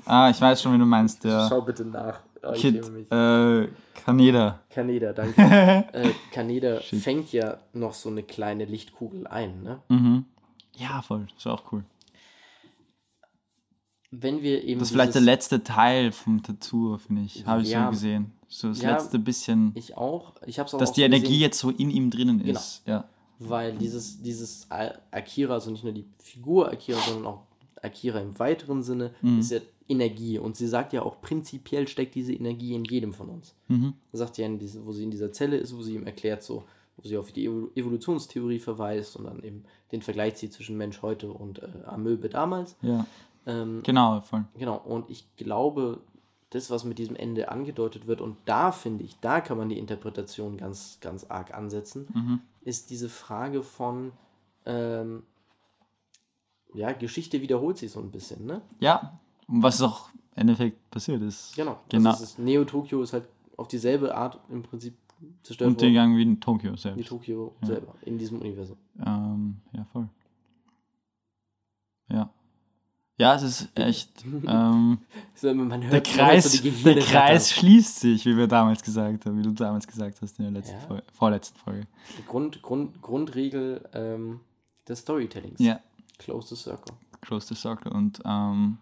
Ah, ich weiß schon, wie du meinst, der Schau bitte nach. Oh, ich Kid, äh, Kaneda. Kaneda, danke. äh, Kaneda Shit. fängt ja noch so eine kleine Lichtkugel ein, ne? Mhm. Ja, voll. Das war auch cool. Wenn wir eben. Das ist vielleicht der letzte Teil vom Tattoo, finde ich. Habe ich Ja. so gesehen. So das Ja, letzte bisschen, Ich auch. Ich hab's auch dass auch die so Energie gesehen, jetzt so in ihm drinnen Genau. ist. Ja. weil dieses, dieses Akira, also nicht nur die Figur Akira, sondern auch Akira im weiteren Sinne, Mhm. ist ja Energie. Und sie sagt ja auch, prinzipiell steckt diese Energie in jedem von uns. Mhm. sagt ja, wo sie in dieser Zelle ist, wo sie ihm erklärt, so, wo sie auf die Evo- Evolutionstheorie verweist und dann eben den Vergleich zieht zwischen Mensch heute und äh, Amöbe damals. Ja. Ähm, Genau, voll. genau, und ich glaube, das, was mit diesem Ende angedeutet wird, und da finde ich, da kann man die Interpretation ganz, ganz arg ansetzen, Mhm. ist diese Frage von, ähm, ja, Geschichte wiederholt sich so ein bisschen, ne? Ja. Und was auch im Endeffekt passiert ist. Genau. Genau. Also ist, Neo-Tokio ist halt auf dieselbe Art im Prinzip zerstört worden Untergegangen wie in Tokio wie selbst. Tokio Ja. selber in diesem Universum. Ähm, ja, voll. Ja. Ja, es ist echt. Ähm, So, man hört, der Kreis, so der Kreis schließt sich, wie wir damals gesagt haben, wie du damals gesagt hast in der letzten Ja. Folge, vorletzten Folge. Die Grund, Grund, Grundregel ähm, des Storytellings. Ja, Close the circle. Close the Circle. Und ähm,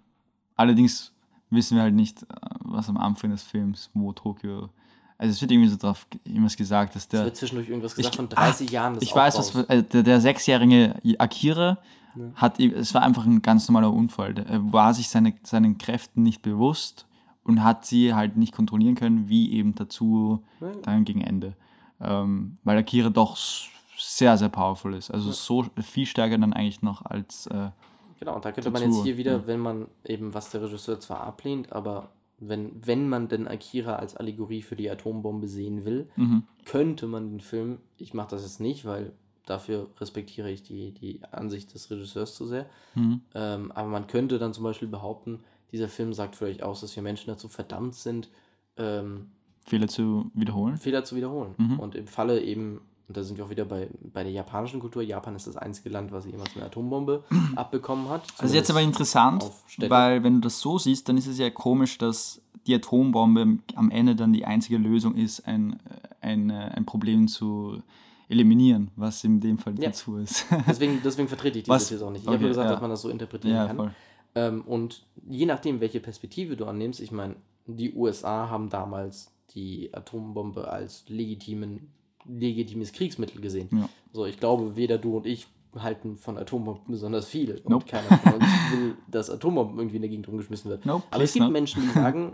allerdings wissen wir halt nicht, äh, was am Anfang des Films, wo Tokio. Also es wird irgendwie so drauf irgendwas gesagt, dass Es der. wird zwischendurch irgendwas gesagt Ich- von 30 Jahren des Ich weiß, Aufbaus. was, äh, der, der sechsjährige Akira Ja. hat, es war einfach ein ganz normaler Unfall. Er war sich seine, seinen Kräften nicht bewusst und hat sie halt nicht kontrollieren können, wie eben dazu dann gegen Ende. Ähm, weil Akira doch sehr, sehr powerful ist. Also Ja. so viel stärker dann eigentlich noch als. Äh, Genau, und da könnte man dazu, jetzt hier wieder, ja. wenn man eben, was der Regisseur zwar ablehnt, aber wenn, wenn man denn Akira als Allegorie für die Atombombe sehen will, mhm. könnte man den Film, ich mache das jetzt nicht, weil dafür respektiere ich die, die Ansicht des Regisseurs zu sehr, Mhm. ähm, aber man könnte dann zum Beispiel behaupten, dieser Film sagt vielleicht aus, dass wir Menschen dazu verdammt sind, ähm, Fehler zu wiederholen. Fehler zu wiederholen. Mhm. Und im Falle eben, und da sind wir auch wieder bei, bei der japanischen Kultur, Japan ist das einzige Land, was jemals eine Atombombe abbekommen hat. Also jetzt aber interessant, weil wenn du das so siehst, dann ist es ja komisch, dass die Atombombe am Ende dann die einzige Lösung ist, ein, ein, äh, ein Problem zu eliminieren, was in dem Fall Ja. dazu ist. Deswegen, deswegen vertrete ich diese Was? These auch nicht. Ich Okay, habe gesagt, ja. dass man das so interpretieren ja, kann. Ähm, und je nachdem, welche Perspektive du annimmst, ich meine, die USA haben damals die Atombombe als legitimen, legitimes Kriegsmittel gesehen. So, ich glaube, weder du und ich halten von Atombomben besonders viel. Und Nope. keiner von uns will, dass Atombomben irgendwie in der Gegend rumgeschmissen wird. Nope, Aber es gibt not. Menschen, die sagen,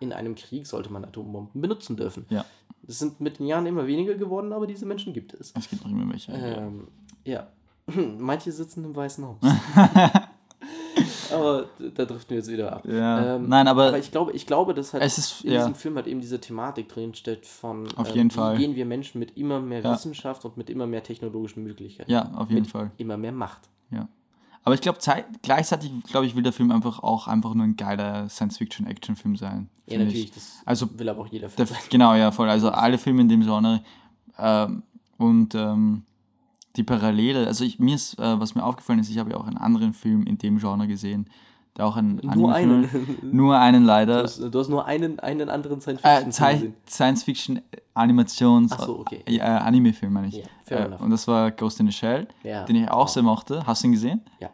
in einem Krieg sollte man Atombomben benutzen dürfen. Ja, Das sind mit den Jahren immer weniger geworden, aber diese Menschen gibt es. es gibt noch immer welche. Ähm, ja. Manche sitzen im Weißen Haus. aber da driften wir jetzt wieder ab. ja. ähm, Nein, aber, Aber ich glaube, ich glaube, dass halt es ist, in ja, diesem Film halt eben diese Thematik drinsteckt von Auf ähm, jeden wie Fall. gehen wir Menschen mit immer mehr Ja. Wissenschaft und mit immer mehr technologischen Möglichkeiten. ja, auf jeden mit Fall. immer mehr Macht. Aber ich glaube, gleichzeitig, glaube ich, will der Film einfach auch einfach nur ein geiler Science-Fiction-Action-Film sein. Ja, natürlich, Ich. das Also will aber auch jeder Der, Film sein. genau, ja, voll. Also alle Filme in dem Genre. Ähm, und ähm, die Parallele, also ich, mir ist, äh, was mir aufgefallen ist, ich habe ja auch einen anderen Film in dem Genre gesehen, der auch ein Nur einen. Nur einen Du leider. hast, du hast nur einen, einen anderen Science Äh, Fiction Zei- gesehen. Science-Fiction-Animations. Ach so, okay. Äh, Anime-Film, meine ich. Ja, äh, und das war Ghost in the Shell, Ja. den ich auch Oh. sehr mochte. Hast du ihn gesehen? Ja.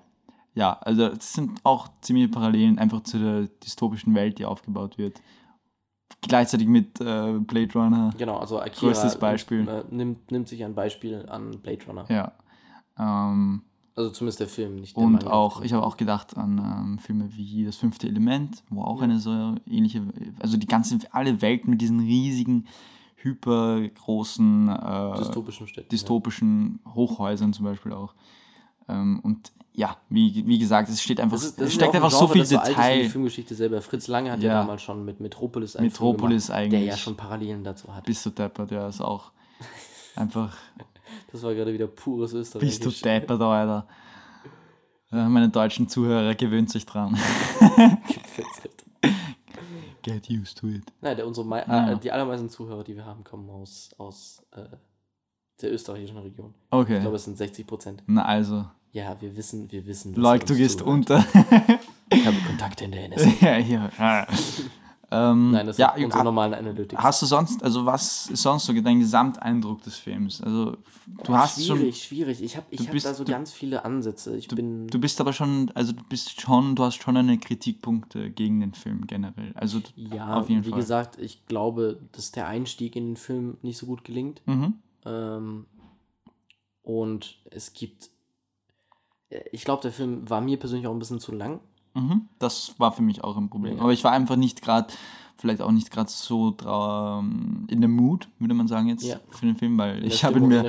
Ja, also es sind auch ziemliche Parallelen einfach zu der dystopischen Welt, die aufgebaut wird. Gleichzeitig mit äh, Blade Runner. Genau, also Akira Größtes Beispiel. Äh, nimmt, nimmt sich ein Beispiel an Blade Runner. Ja. Ähm, Also zumindest der Film, nicht der und Manga. auch, ich habe auch gedacht an ähm, Filme wie Das fünfte Element, wo auch Ja. eine so ähnliche, also die ganzen, alle Welten mit diesen riesigen, hypergroßen, äh, dystopischen Städten. dystopischen Hochhäusern zum Beispiel auch. Ähm, und ja, wie, wie gesagt, es steht einfach, Das ist, es das ist steckt ein einfach so Genre, viel so alt ist wie die Detail. Filmgeschichte selber. Fritz Lange hat ja, Ja. damals schon mit Metropolis einen Metropolis gemacht, eigentlich. der ja schon Parallelen dazu hat. Bist du deppert, ja, ist auch einfach, Das war gerade wieder pures Österreich. bist du deppert, Alter. Ja, meine deutschen Zuhörer gewöhnt sich dran. Get used to it. Nein, der, unsere, Ja. äh, die allermeisten Zuhörer, die wir haben, kommen aus, aus äh, der österreichischen Region. Ich Okay. glaube, es sind 60 Prozent. Na also, Ja, wir wissen, wir wissen. ihr du gehst zuhört. unter. Ich habe Kontakte in der NSA. ja, hier. Ah. Ähm, Nein, das ja, sind unsere normalen Analytics. Hast du sonst, also was ist sonst so dein Gesamteindruck des Films? Also du hast schwierig, schon, schwierig. Ich habe ich hab bist- da so du- ganz viele Ansätze. Ich bin. du bist aber schon, also du bist schon, du hast schon deine Kritikpunkte gegen den Film generell. Also du- Ja, auf jeden wie Fall. gesagt, ich glaube, dass der Einstieg in den Film nicht so gut gelingt. Mhm. Ähm, und es gibt. Ich glaube, der Film war mir persönlich auch ein bisschen zu lang. Mhm. Das war für mich auch ein Problem. Ja. Aber ich war einfach nicht gerade, vielleicht auch nicht gerade so in der Mood, würde man sagen jetzt, Ja. für den Film, weil ich habe mir,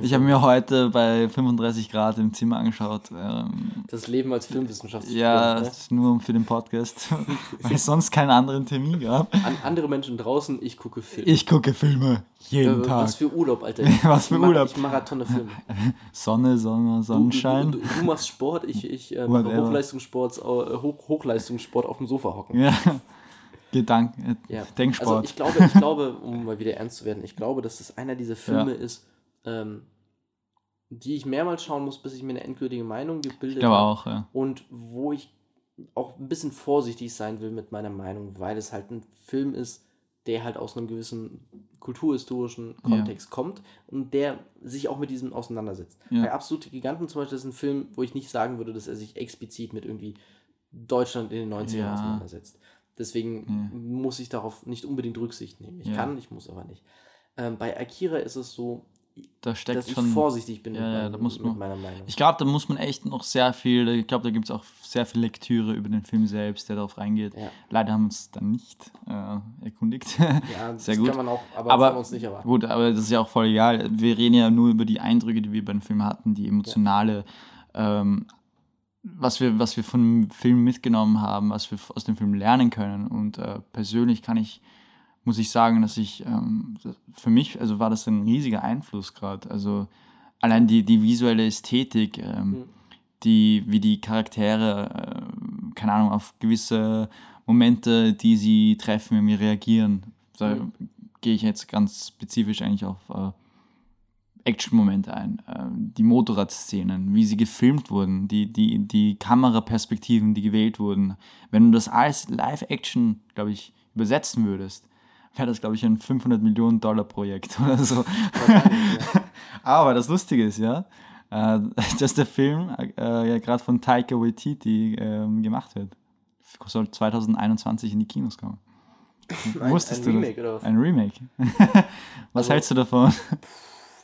ich habe mir heute bei 35 Grad im Zimmer angeschaut. Ähm, das Leben als Filmwissenschaft. ja, ne? nur für den Podcast, weil ich sonst keinen anderen Termin gab. An andere Menschen draußen, ich gucke Filme. Ich gucke Filme jeden Äh, Tag. Was für Urlaub, Alter. Was für Urlaub. Ich marathone Filme. Sonne, Sonne, Du, Sonnenschein. du, du, du machst Sport, ich, ich äh, mache. Hochleistungssport, äh, Hoch, Hochleistungssport auf dem Sofa hocken. Ja. Gedanken, äh, Ja. Denksport. Also ich glaube, ich glaube, um mal wieder ernst zu werden, ich glaube, dass das einer dieser Filme ist, ähm, die ich mehrmals schauen muss, bis ich mir eine endgültige Meinung gebildet ich glaube habe. auch, ja. Und wo ich auch ein bisschen vorsichtig sein will mit meiner Meinung, weil es halt ein Film ist, der halt aus einem gewissen kulturhistorischen Kontext kommt und der sich auch mit diesem auseinandersetzt. Ja. Bei Absolute Giganten zum Beispiel ist ein Film, wo ich nicht sagen würde, dass er sich explizit mit irgendwie Deutschland in den 90ern Ja. auseinandersetzt. Deswegen Ja. muss ich darauf nicht unbedingt Rücksicht nehmen. Ich Ja. kann, ich muss aber nicht. Ähm, bei Akira ist es so, Da steckt dass ich schon. vorsichtig bin Ja, mit, ja, meinem- da muss man- meiner Meinung. Ich glaube, da muss man echt noch sehr viel, ich glaube, da gibt es auch sehr viel Lektüre über den Film selbst, der darauf reingeht. Ja. Leider haben wir uns dann nicht äh, erkundigt. Ja, sehr das gut. kann man auch, aber, Aber- uns nicht erwarten. Gut, aber das ist ja auch voll egal. Wir reden ja nur über die Eindrücke, die wir beim Film hatten, die emotionale, ähm, was, wir, was wir von dem Film mitgenommen haben, was wir aus dem Film lernen können. Und äh, persönlich kann ich, muss ich sagen, dass ich, ähm, für mich, also war das ein riesiger Einfluss gerade. Also allein die, die visuelle Ästhetik, ähm, Mhm. die, wie die Charaktere, äh, keine Ahnung, auf gewisse Momente, die sie treffen, irgendwie reagieren. Da Mhm. gehe ich jetzt ganz spezifisch eigentlich auf äh, Action-Momente ein. Äh, die Motorradszenen, wie sie gefilmt wurden, die, die, die Kameraperspektiven, die gewählt wurden. Wenn du das alles Live-Action, glaube ich, übersetzen würdest, wäre das, glaube ich, ein 500 Millionen Dollar Projekt oder so. Ja. Aber das Lustige ist ja, äh, dass der Film äh, ja gerade von Taika Waititi ähm, gemacht wird. Soll 2021 in die Kinos kommen. Ein- Wusstest ein du Remake das? oder was? Ein Remake. was Also- hältst du davon?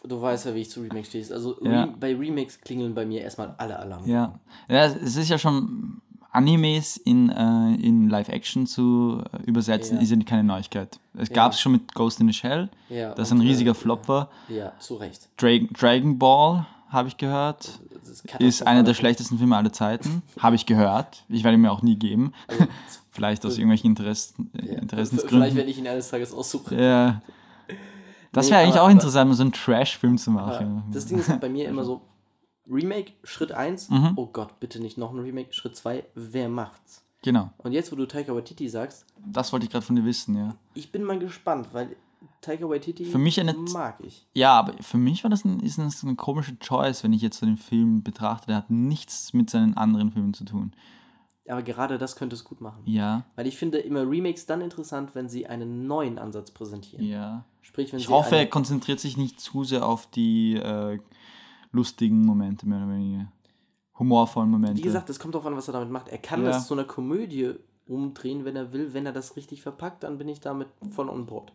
Du weißt ja, wie ich zu Remakes stehe. Also Ja. Re bei Remakes klingeln bei mir erstmal alle Alarme. Ja. ja, es ist ja schon Animes in, äh, in Live-Action zu äh, übersetzen, Ja. ist ja keine Neuigkeit. Es Ja. gab es schon mit Ghost in the Shell, Ja, das ein riesiger äh, Flop war. Ja, zu Recht. Dragon, Dragon Ball, habe ich gehört, ist einer der schlechtesten Filme aller Zeiten. Habe ich gehört. Ich werde ihn mir auch nie geben. Also, Vielleicht aus irgendwelchen Interessen, ja, Vielleicht, Interessensgründen. wenn ich ihn eines Tages aussuche. Ja. Das Nee, wäre eigentlich auch interessant, so einen Trash-Film zu machen. das Ding ist halt bei mir immer so: Remake, Schritt 1, Mhm. oh Gott, bitte nicht noch ein Remake. Schritt 2, wer macht's? Genau, Und jetzt, wo du Taika Waititi sagst, das wollte ich gerade von dir wissen, ja. ich bin mal gespannt, weil Taika Waititi Für mich eine- mag ich. Ja, aber für mich war das, ein, ist das eine komische Choice, wenn ich jetzt so den Film betrachte. Der hat nichts mit seinen anderen Filmen zu tun. Aber gerade das könnte es gut machen. Ja, Weil ich finde immer Remakes dann interessant, wenn sie einen neuen Ansatz präsentieren. ja. Sprich, wenn Ich sie hoffe, er konzentriert sich nicht zu sehr auf die äh, lustigen Momente, mehr oder weniger. Humorvollen Momente. wie gesagt, es kommt darauf an, was er damit macht. Er kann Ja. das zu einer Komödie umdrehen, wenn er will. Wenn er das richtig verpackt, dann bin ich damit voll on board.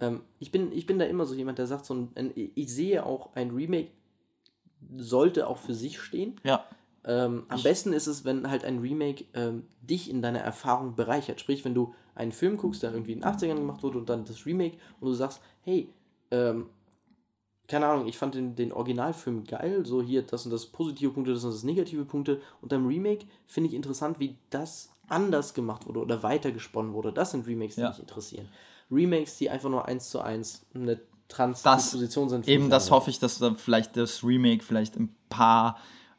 Ähm, ich, bin, ich bin da immer so jemand, der sagt, so ein, ein, ich sehe auch, ein Remake sollte auch für sich stehen. ja, Ähm, am besten ist es, wenn halt ein Remake ähm, dich in deiner Erfahrung bereichert. Sprich, wenn du einen Film guckst, der irgendwie in den 80ern gemacht wurde und dann das Remake und du sagst, hey, ähm, keine Ahnung, ich fand den, den Originalfilm geil, so hier, das sind das positive Punkte, das sind das negative Punkte. Und beim Remake finde ich interessant, wie das anders gemacht wurde oder weitergesponnen wurde. Das sind Remakes, die Ja. mich interessieren. Remakes, die einfach nur eins zu eins eine Transposition sind. Eben das hoffe ich, dass da vielleicht das Remake vielleicht ein paar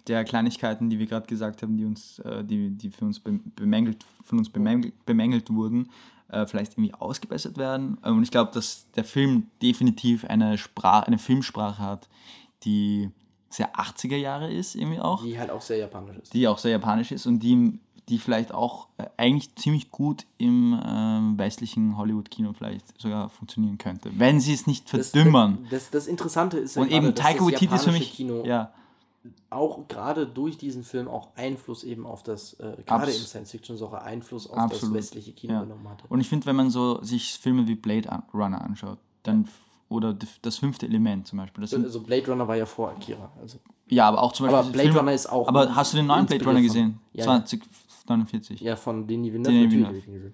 der Kleinigkeiten, die wir gerade gesagt haben, die uns, äh, die, die für uns be- bemängelt, von uns bemängelt, bemängelt wurden, äh, vielleicht irgendwie ausgebessert werden. Äh, Und ich glaube, dass der Film definitiv eine Sprache, eine Filmsprache hat, die sehr 80er Jahre ist, irgendwie auch Die halt auch sehr japanisch ist. die auch sehr japanisch ist und die, die vielleicht auch äh, eigentlich ziemlich gut im ähm, westlichen Hollywood-Kino vielleicht sogar funktionieren könnte, wenn sie es nicht verdümmern. Das, das, das Interessante ist ja Und eben gerade, dass Taika Waititi ist für mich, Kino ja, auch gerade durch diesen Film auch Einfluss eben auf das, äh, gerade Abs- im Science-Fiction-Genre Einfluss auf Absolut. das westliche Kino Ja. genommen hatte. Und ich finde, wenn man so sich Filme wie Blade Runner anschaut, dann oder das fünfte Element zum Beispiel, das Also Blade Runner war ja vor Akira. Also. ja, aber auch zum Beispiel Aber Blade Filme, Runner ist auch. aber hast du den neuen Blade Runner gesehen? Ja, 2049. ja, von Denis Villeneuve. Denis Villeneuve.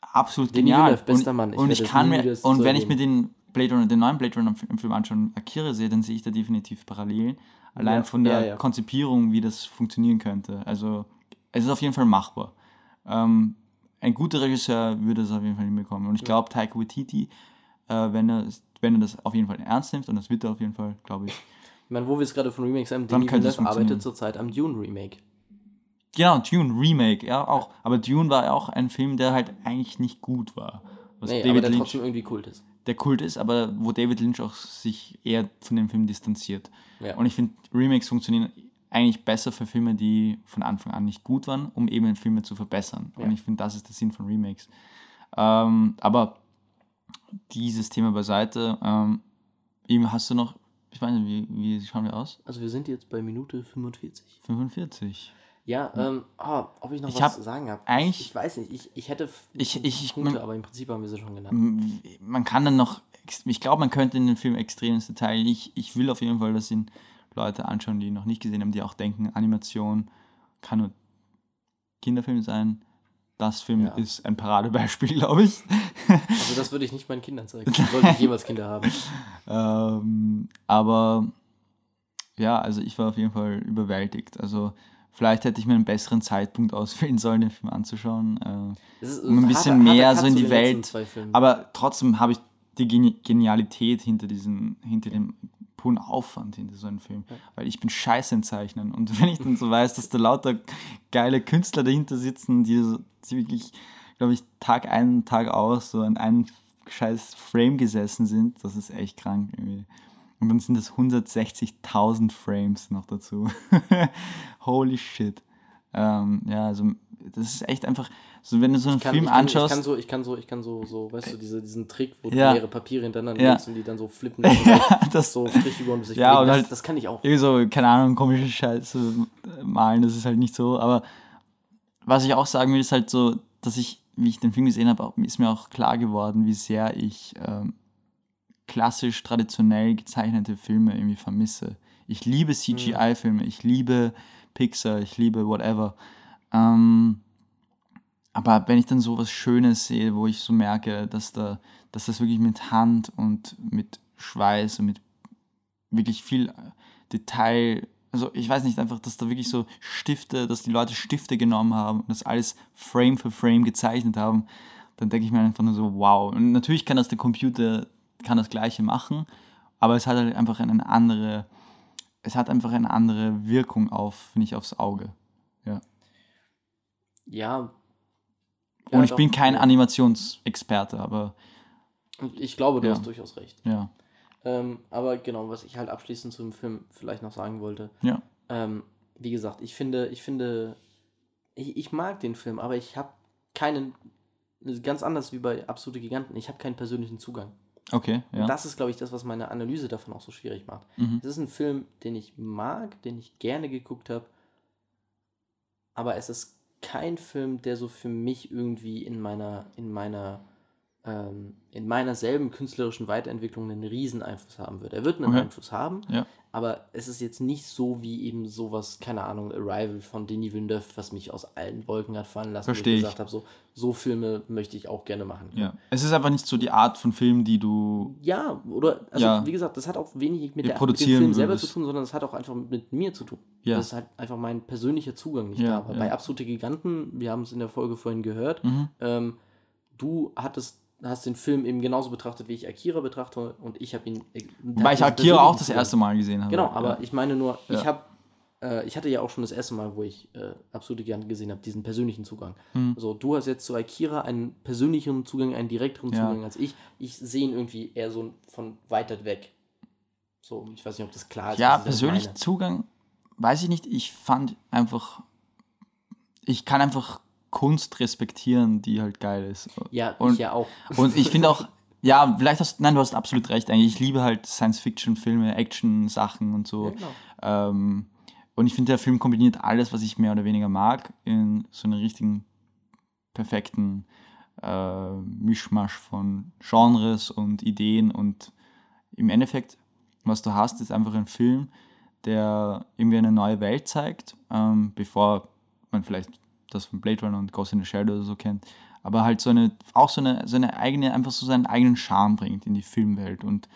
Absolut Denis genial. Villeneuve, bester und, Mann. Ich und ich kann mir und wenn ich mir den Blade Runner, den neuen Blade Runner Film Film anschaue Akira sehe, dann sehe ich da definitiv Parallelen. Allein Ja, von der ja, ja. Konzipierung, wie das funktionieren könnte. Also es ist auf jeden Fall machbar. Ähm, ein guter Regisseur würde es auf jeden Fall hinbekommen. Und ich glaube, Taika Waititi, äh, wenn, er, wenn er das auf jeden Fall ernst nimmt, und das wird er auf jeden Fall, glaube ich. Ich meine, wo wir es gerade von Remakes haben, Denis Villeneuve arbeitet zurzeit am Dune-Remake. Genau, Dune, Remake, ja auch. Aber Dune war ja auch ein Film, der halt eigentlich nicht gut war. Was Nee, aber David der Lynch trotzdem irgendwie Kult ist. Der Kult ist, aber wo David Lynch auch sich eher von dem Film distanziert. Ja. Und ich finde, Remakes funktionieren eigentlich besser für Filme, die von Anfang an nicht gut waren, um eben Filme zu verbessern. Und Ja. ich finde, das ist der Sinn von Remakes. Ähm, aber dieses Thema beiseite, ähm, eben hast du noch, ich weiß nicht, wie, wie schauen wir aus? Also wir sind jetzt bei Minute 45. 45. Ja, ähm, ah, ob ich noch Ich was hab sagen habe. eigentlich- Ich, ich weiß nicht, ich, ich hätte Ich- ich- Punkte, man- aber im Prinzip haben wir sie schon genannt. Man kann dann noch, ich glaube, man könnte in den Film extrem ins Detail. Ich, ich will auf jeden Fall, dass ihn Leute anschauen, die ihn noch nicht gesehen haben, die auch denken, Animation kann nur Kinderfilm sein. Das Film Ja. ist ein Paradebeispiel, glaube ich. Also das würde ich nicht meinen Kindern zeigen. Sollte ich jemals Kinder haben. ähm, aber ja, also ich war auf jeden Fall überwältigt. Also vielleicht hätte ich mir einen besseren Zeitpunkt auswählen sollen, den Film anzuschauen. Äh, ist Um ein bisschen harter mehr Cut so in die Welt. Aber trotzdem habe ich die Geni Genialität hinter diesen, hinter dem puren Aufwand hinter so einem Film. Weil ich bin scheiße im Zeichnen. Und wenn ich dann so weiß, dass da lauter geile Künstler dahinter sitzen, die, so, die wirklich, glaube ich, Tag ein, Tag aus so an einem scheiß Frame gesessen sind, das ist echt krank irgendwie. Und dann sind das 160.000 Frames noch dazu. Holy shit. Ähm, ja, also das ist echt einfach, so wenn du so einen kann, Film ich kann, anschaust. Ich kann so, ich kann so, ich kann so, so, weißt du, diese, diesen Trick, wo Ja. du mehrere Papiere hintereinander Ja. legst und die dann so flippen. ja, das, so Strichfiguren sich Ja, und das, halt- das kann ich auch. irgendwie so, keine Ahnung, komische Scheiße malen, das ist halt nicht so. Aber was ich auch sagen will, ist halt so, dass ich, wie ich den Film gesehen habe, ist mir auch klar geworden, wie sehr ich ähm, klassisch, traditionell gezeichnete Filme irgendwie vermisse. Ich liebe CGI-Filme, ich liebe Pixar, ich liebe whatever. Ähm, aber wenn ich dann so was Schönes sehe, wo ich so merke, dass, da, dass das wirklich mit Hand und mit Schweiß und mit wirklich viel äh, Detail, also ich weiß nicht, einfach, dass da wirklich so Stifte, dass die Leute Stifte genommen haben und das alles Frame für Frame gezeichnet haben, dann denke ich mir einfach nur so, wow. Und natürlich kann das der Computer, kann das Gleiche machen, aber es hat halt einfach eine andere, es hat einfach eine andere Wirkung auf, finde ich, aufs Auge. Ja. Ja. Und Ja, ich doch. bin kein. Animationsexperte, aber Ich glaube, du Ja. hast durchaus recht. ja. Ähm, aber genau, was ich halt abschließend zu dem Film vielleicht noch sagen wollte. Ja. Ähm, wie gesagt, ich finde, ich finde, ich, ich mag den Film, aber ich habe keinen, ganz anders wie bei Absolute Giganten, ich habe keinen persönlichen Zugang. Okay, ja. Und das ist, glaube ich, das, was meine Analyse davon auch so schwierig macht. Mhm. Es ist ein Film, den ich mag, den ich gerne geguckt habe, aber es ist kein Film, der so für mich irgendwie in meiner, in meiner, ähm, in meiner selben künstlerischen Weiterentwicklung einen riesen Einfluss haben wird. Er wird einen Okay. Einfluss haben, Ja. Aber es ist jetzt nicht so wie eben sowas, keine Ahnung, Arrival von Denis Villeneuve, was mich aus allen Wolken hat fallen lassen, Versteh wo ich gesagt habe, so, so Filme möchte ich auch gerne machen. ja. Es ist einfach nicht so die Art von Film, die du. Ja, oder, also Ja. wie gesagt, das hat auch wenig mit, der, mit dem Film selber würdest. zu tun, sondern das hat auch einfach mit mir zu tun. Ja. Das ist halt einfach mein persönlicher Zugang nicht Ja, da. war. ja. Bei Absolute Giganten, wir haben es in der Folge vorhin gehört, Mhm. ähm, du hattest, hast den Film eben genauso betrachtet, wie ich Akira betrachte und ich habe ihn. äh, Wobei ich Akira auch das erste Mal gesehen habe. Genau, aber ja. ich meine nur, ich Ja. habe, äh, ich hatte ja auch schon das erste Mal, wo ich äh, absolute Giganten gesehen habe, diesen persönlichen Zugang. Mhm. So, du hast jetzt zu Akira einen persönlicheren Zugang, einen direkteren Ja. Zugang als ich. Ich sehe ihn irgendwie eher so von weiter weg. So, ich weiß nicht, ob das klar ist. Ja, persönlich. Zugang, weiß ich nicht. Ich fand einfach, ich kann einfach Kunst respektieren, die halt geil ist. Ja, und, ich ja auch. Und ich finde auch, ja, vielleicht hast nein, du hast absolut recht eigentlich. Ich liebe halt Science-Fiction-Filme, Action-Sachen und so. Ja, genau. Ähm, und ich finde, der Film kombiniert alles, was ich mehr oder weniger mag, in so einen richtigen, perfekten äh, Mischmasch von Genres und Ideen. Und im Endeffekt, was du hast, ist einfach ein Film, der irgendwie eine neue Welt zeigt, ähm, bevor man vielleicht das von Blade Runner und Ghost in the Shell oder so kennt, aber halt so eine, auch so eine, so eine eigene, einfach so seinen eigenen Charme bringt in die Filmwelt. Und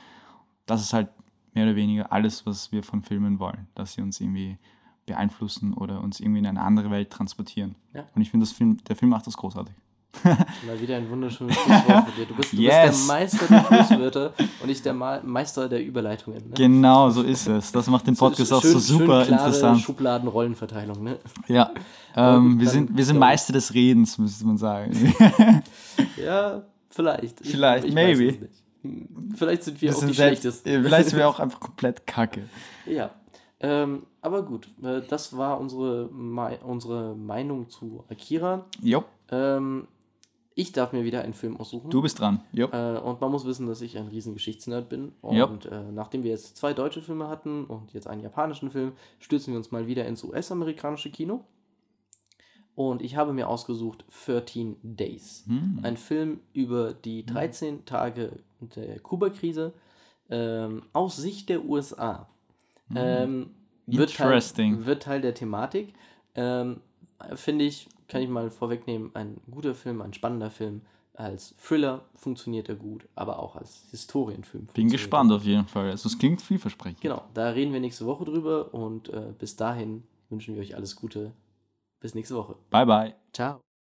das ist halt mehr oder weniger alles, was wir von Filmen wollen, dass sie uns irgendwie beeinflussen oder uns irgendwie in eine andere Welt transportieren. Ja. Und ich finde, das Film, der Film macht das großartig. Mal wieder ein wunderschönes Schlusswort für dir. Du bist, du Yes. bist der Meister der Schlusswörter und ich der Ma Meister der Überleitungen. Ne? Genau, so ist es. Das macht den Podcast auch so super schön interessant. Schubladen-Rollenverteilung, ne? Ja. Ähm, wir sind, wir sind Meister des Redens, müsste man sagen. Ja, vielleicht. Ich- Vielleicht, ich maybe. Hm, Vielleicht sind wir, auch die selbst, schlechtesten. vielleicht sind wir auch einfach komplett kacke. Ja, ähm, aber gut, äh, das war unsere, unsere Meinung zu Akira. Jo, Ähm, ich darf mir wieder einen Film aussuchen. du bist dran. Jo. Äh, und man muss wissen, dass ich ein riesen Geschichtsnerd bin. Und Ja. äh, nachdem wir jetzt zwei deutsche Filme hatten und jetzt einen japanischen Film, stürzen wir uns mal wieder ins US-amerikanische Kino. Und ich habe mir ausgesucht 13 Days. Hm. Ein Film über die 13 Tage der Kuba-Krise ähm, aus Sicht der USA. Ähm, wird, Teil, Hm. Interesting. wird Teil der Thematik. Ähm, Finde ich, kann ich mal vorwegnehmen, ein guter Film, ein spannender Film. Als Thriller funktioniert er gut, aber auch als Historienfilm. Bin gespannt auf jeden Fall. Also es klingt vielversprechend. Genau, da reden wir nächste Woche drüber und äh, bis dahin wünschen wir euch alles Gute. Bis nächste Woche. Bye, bye. Ciao.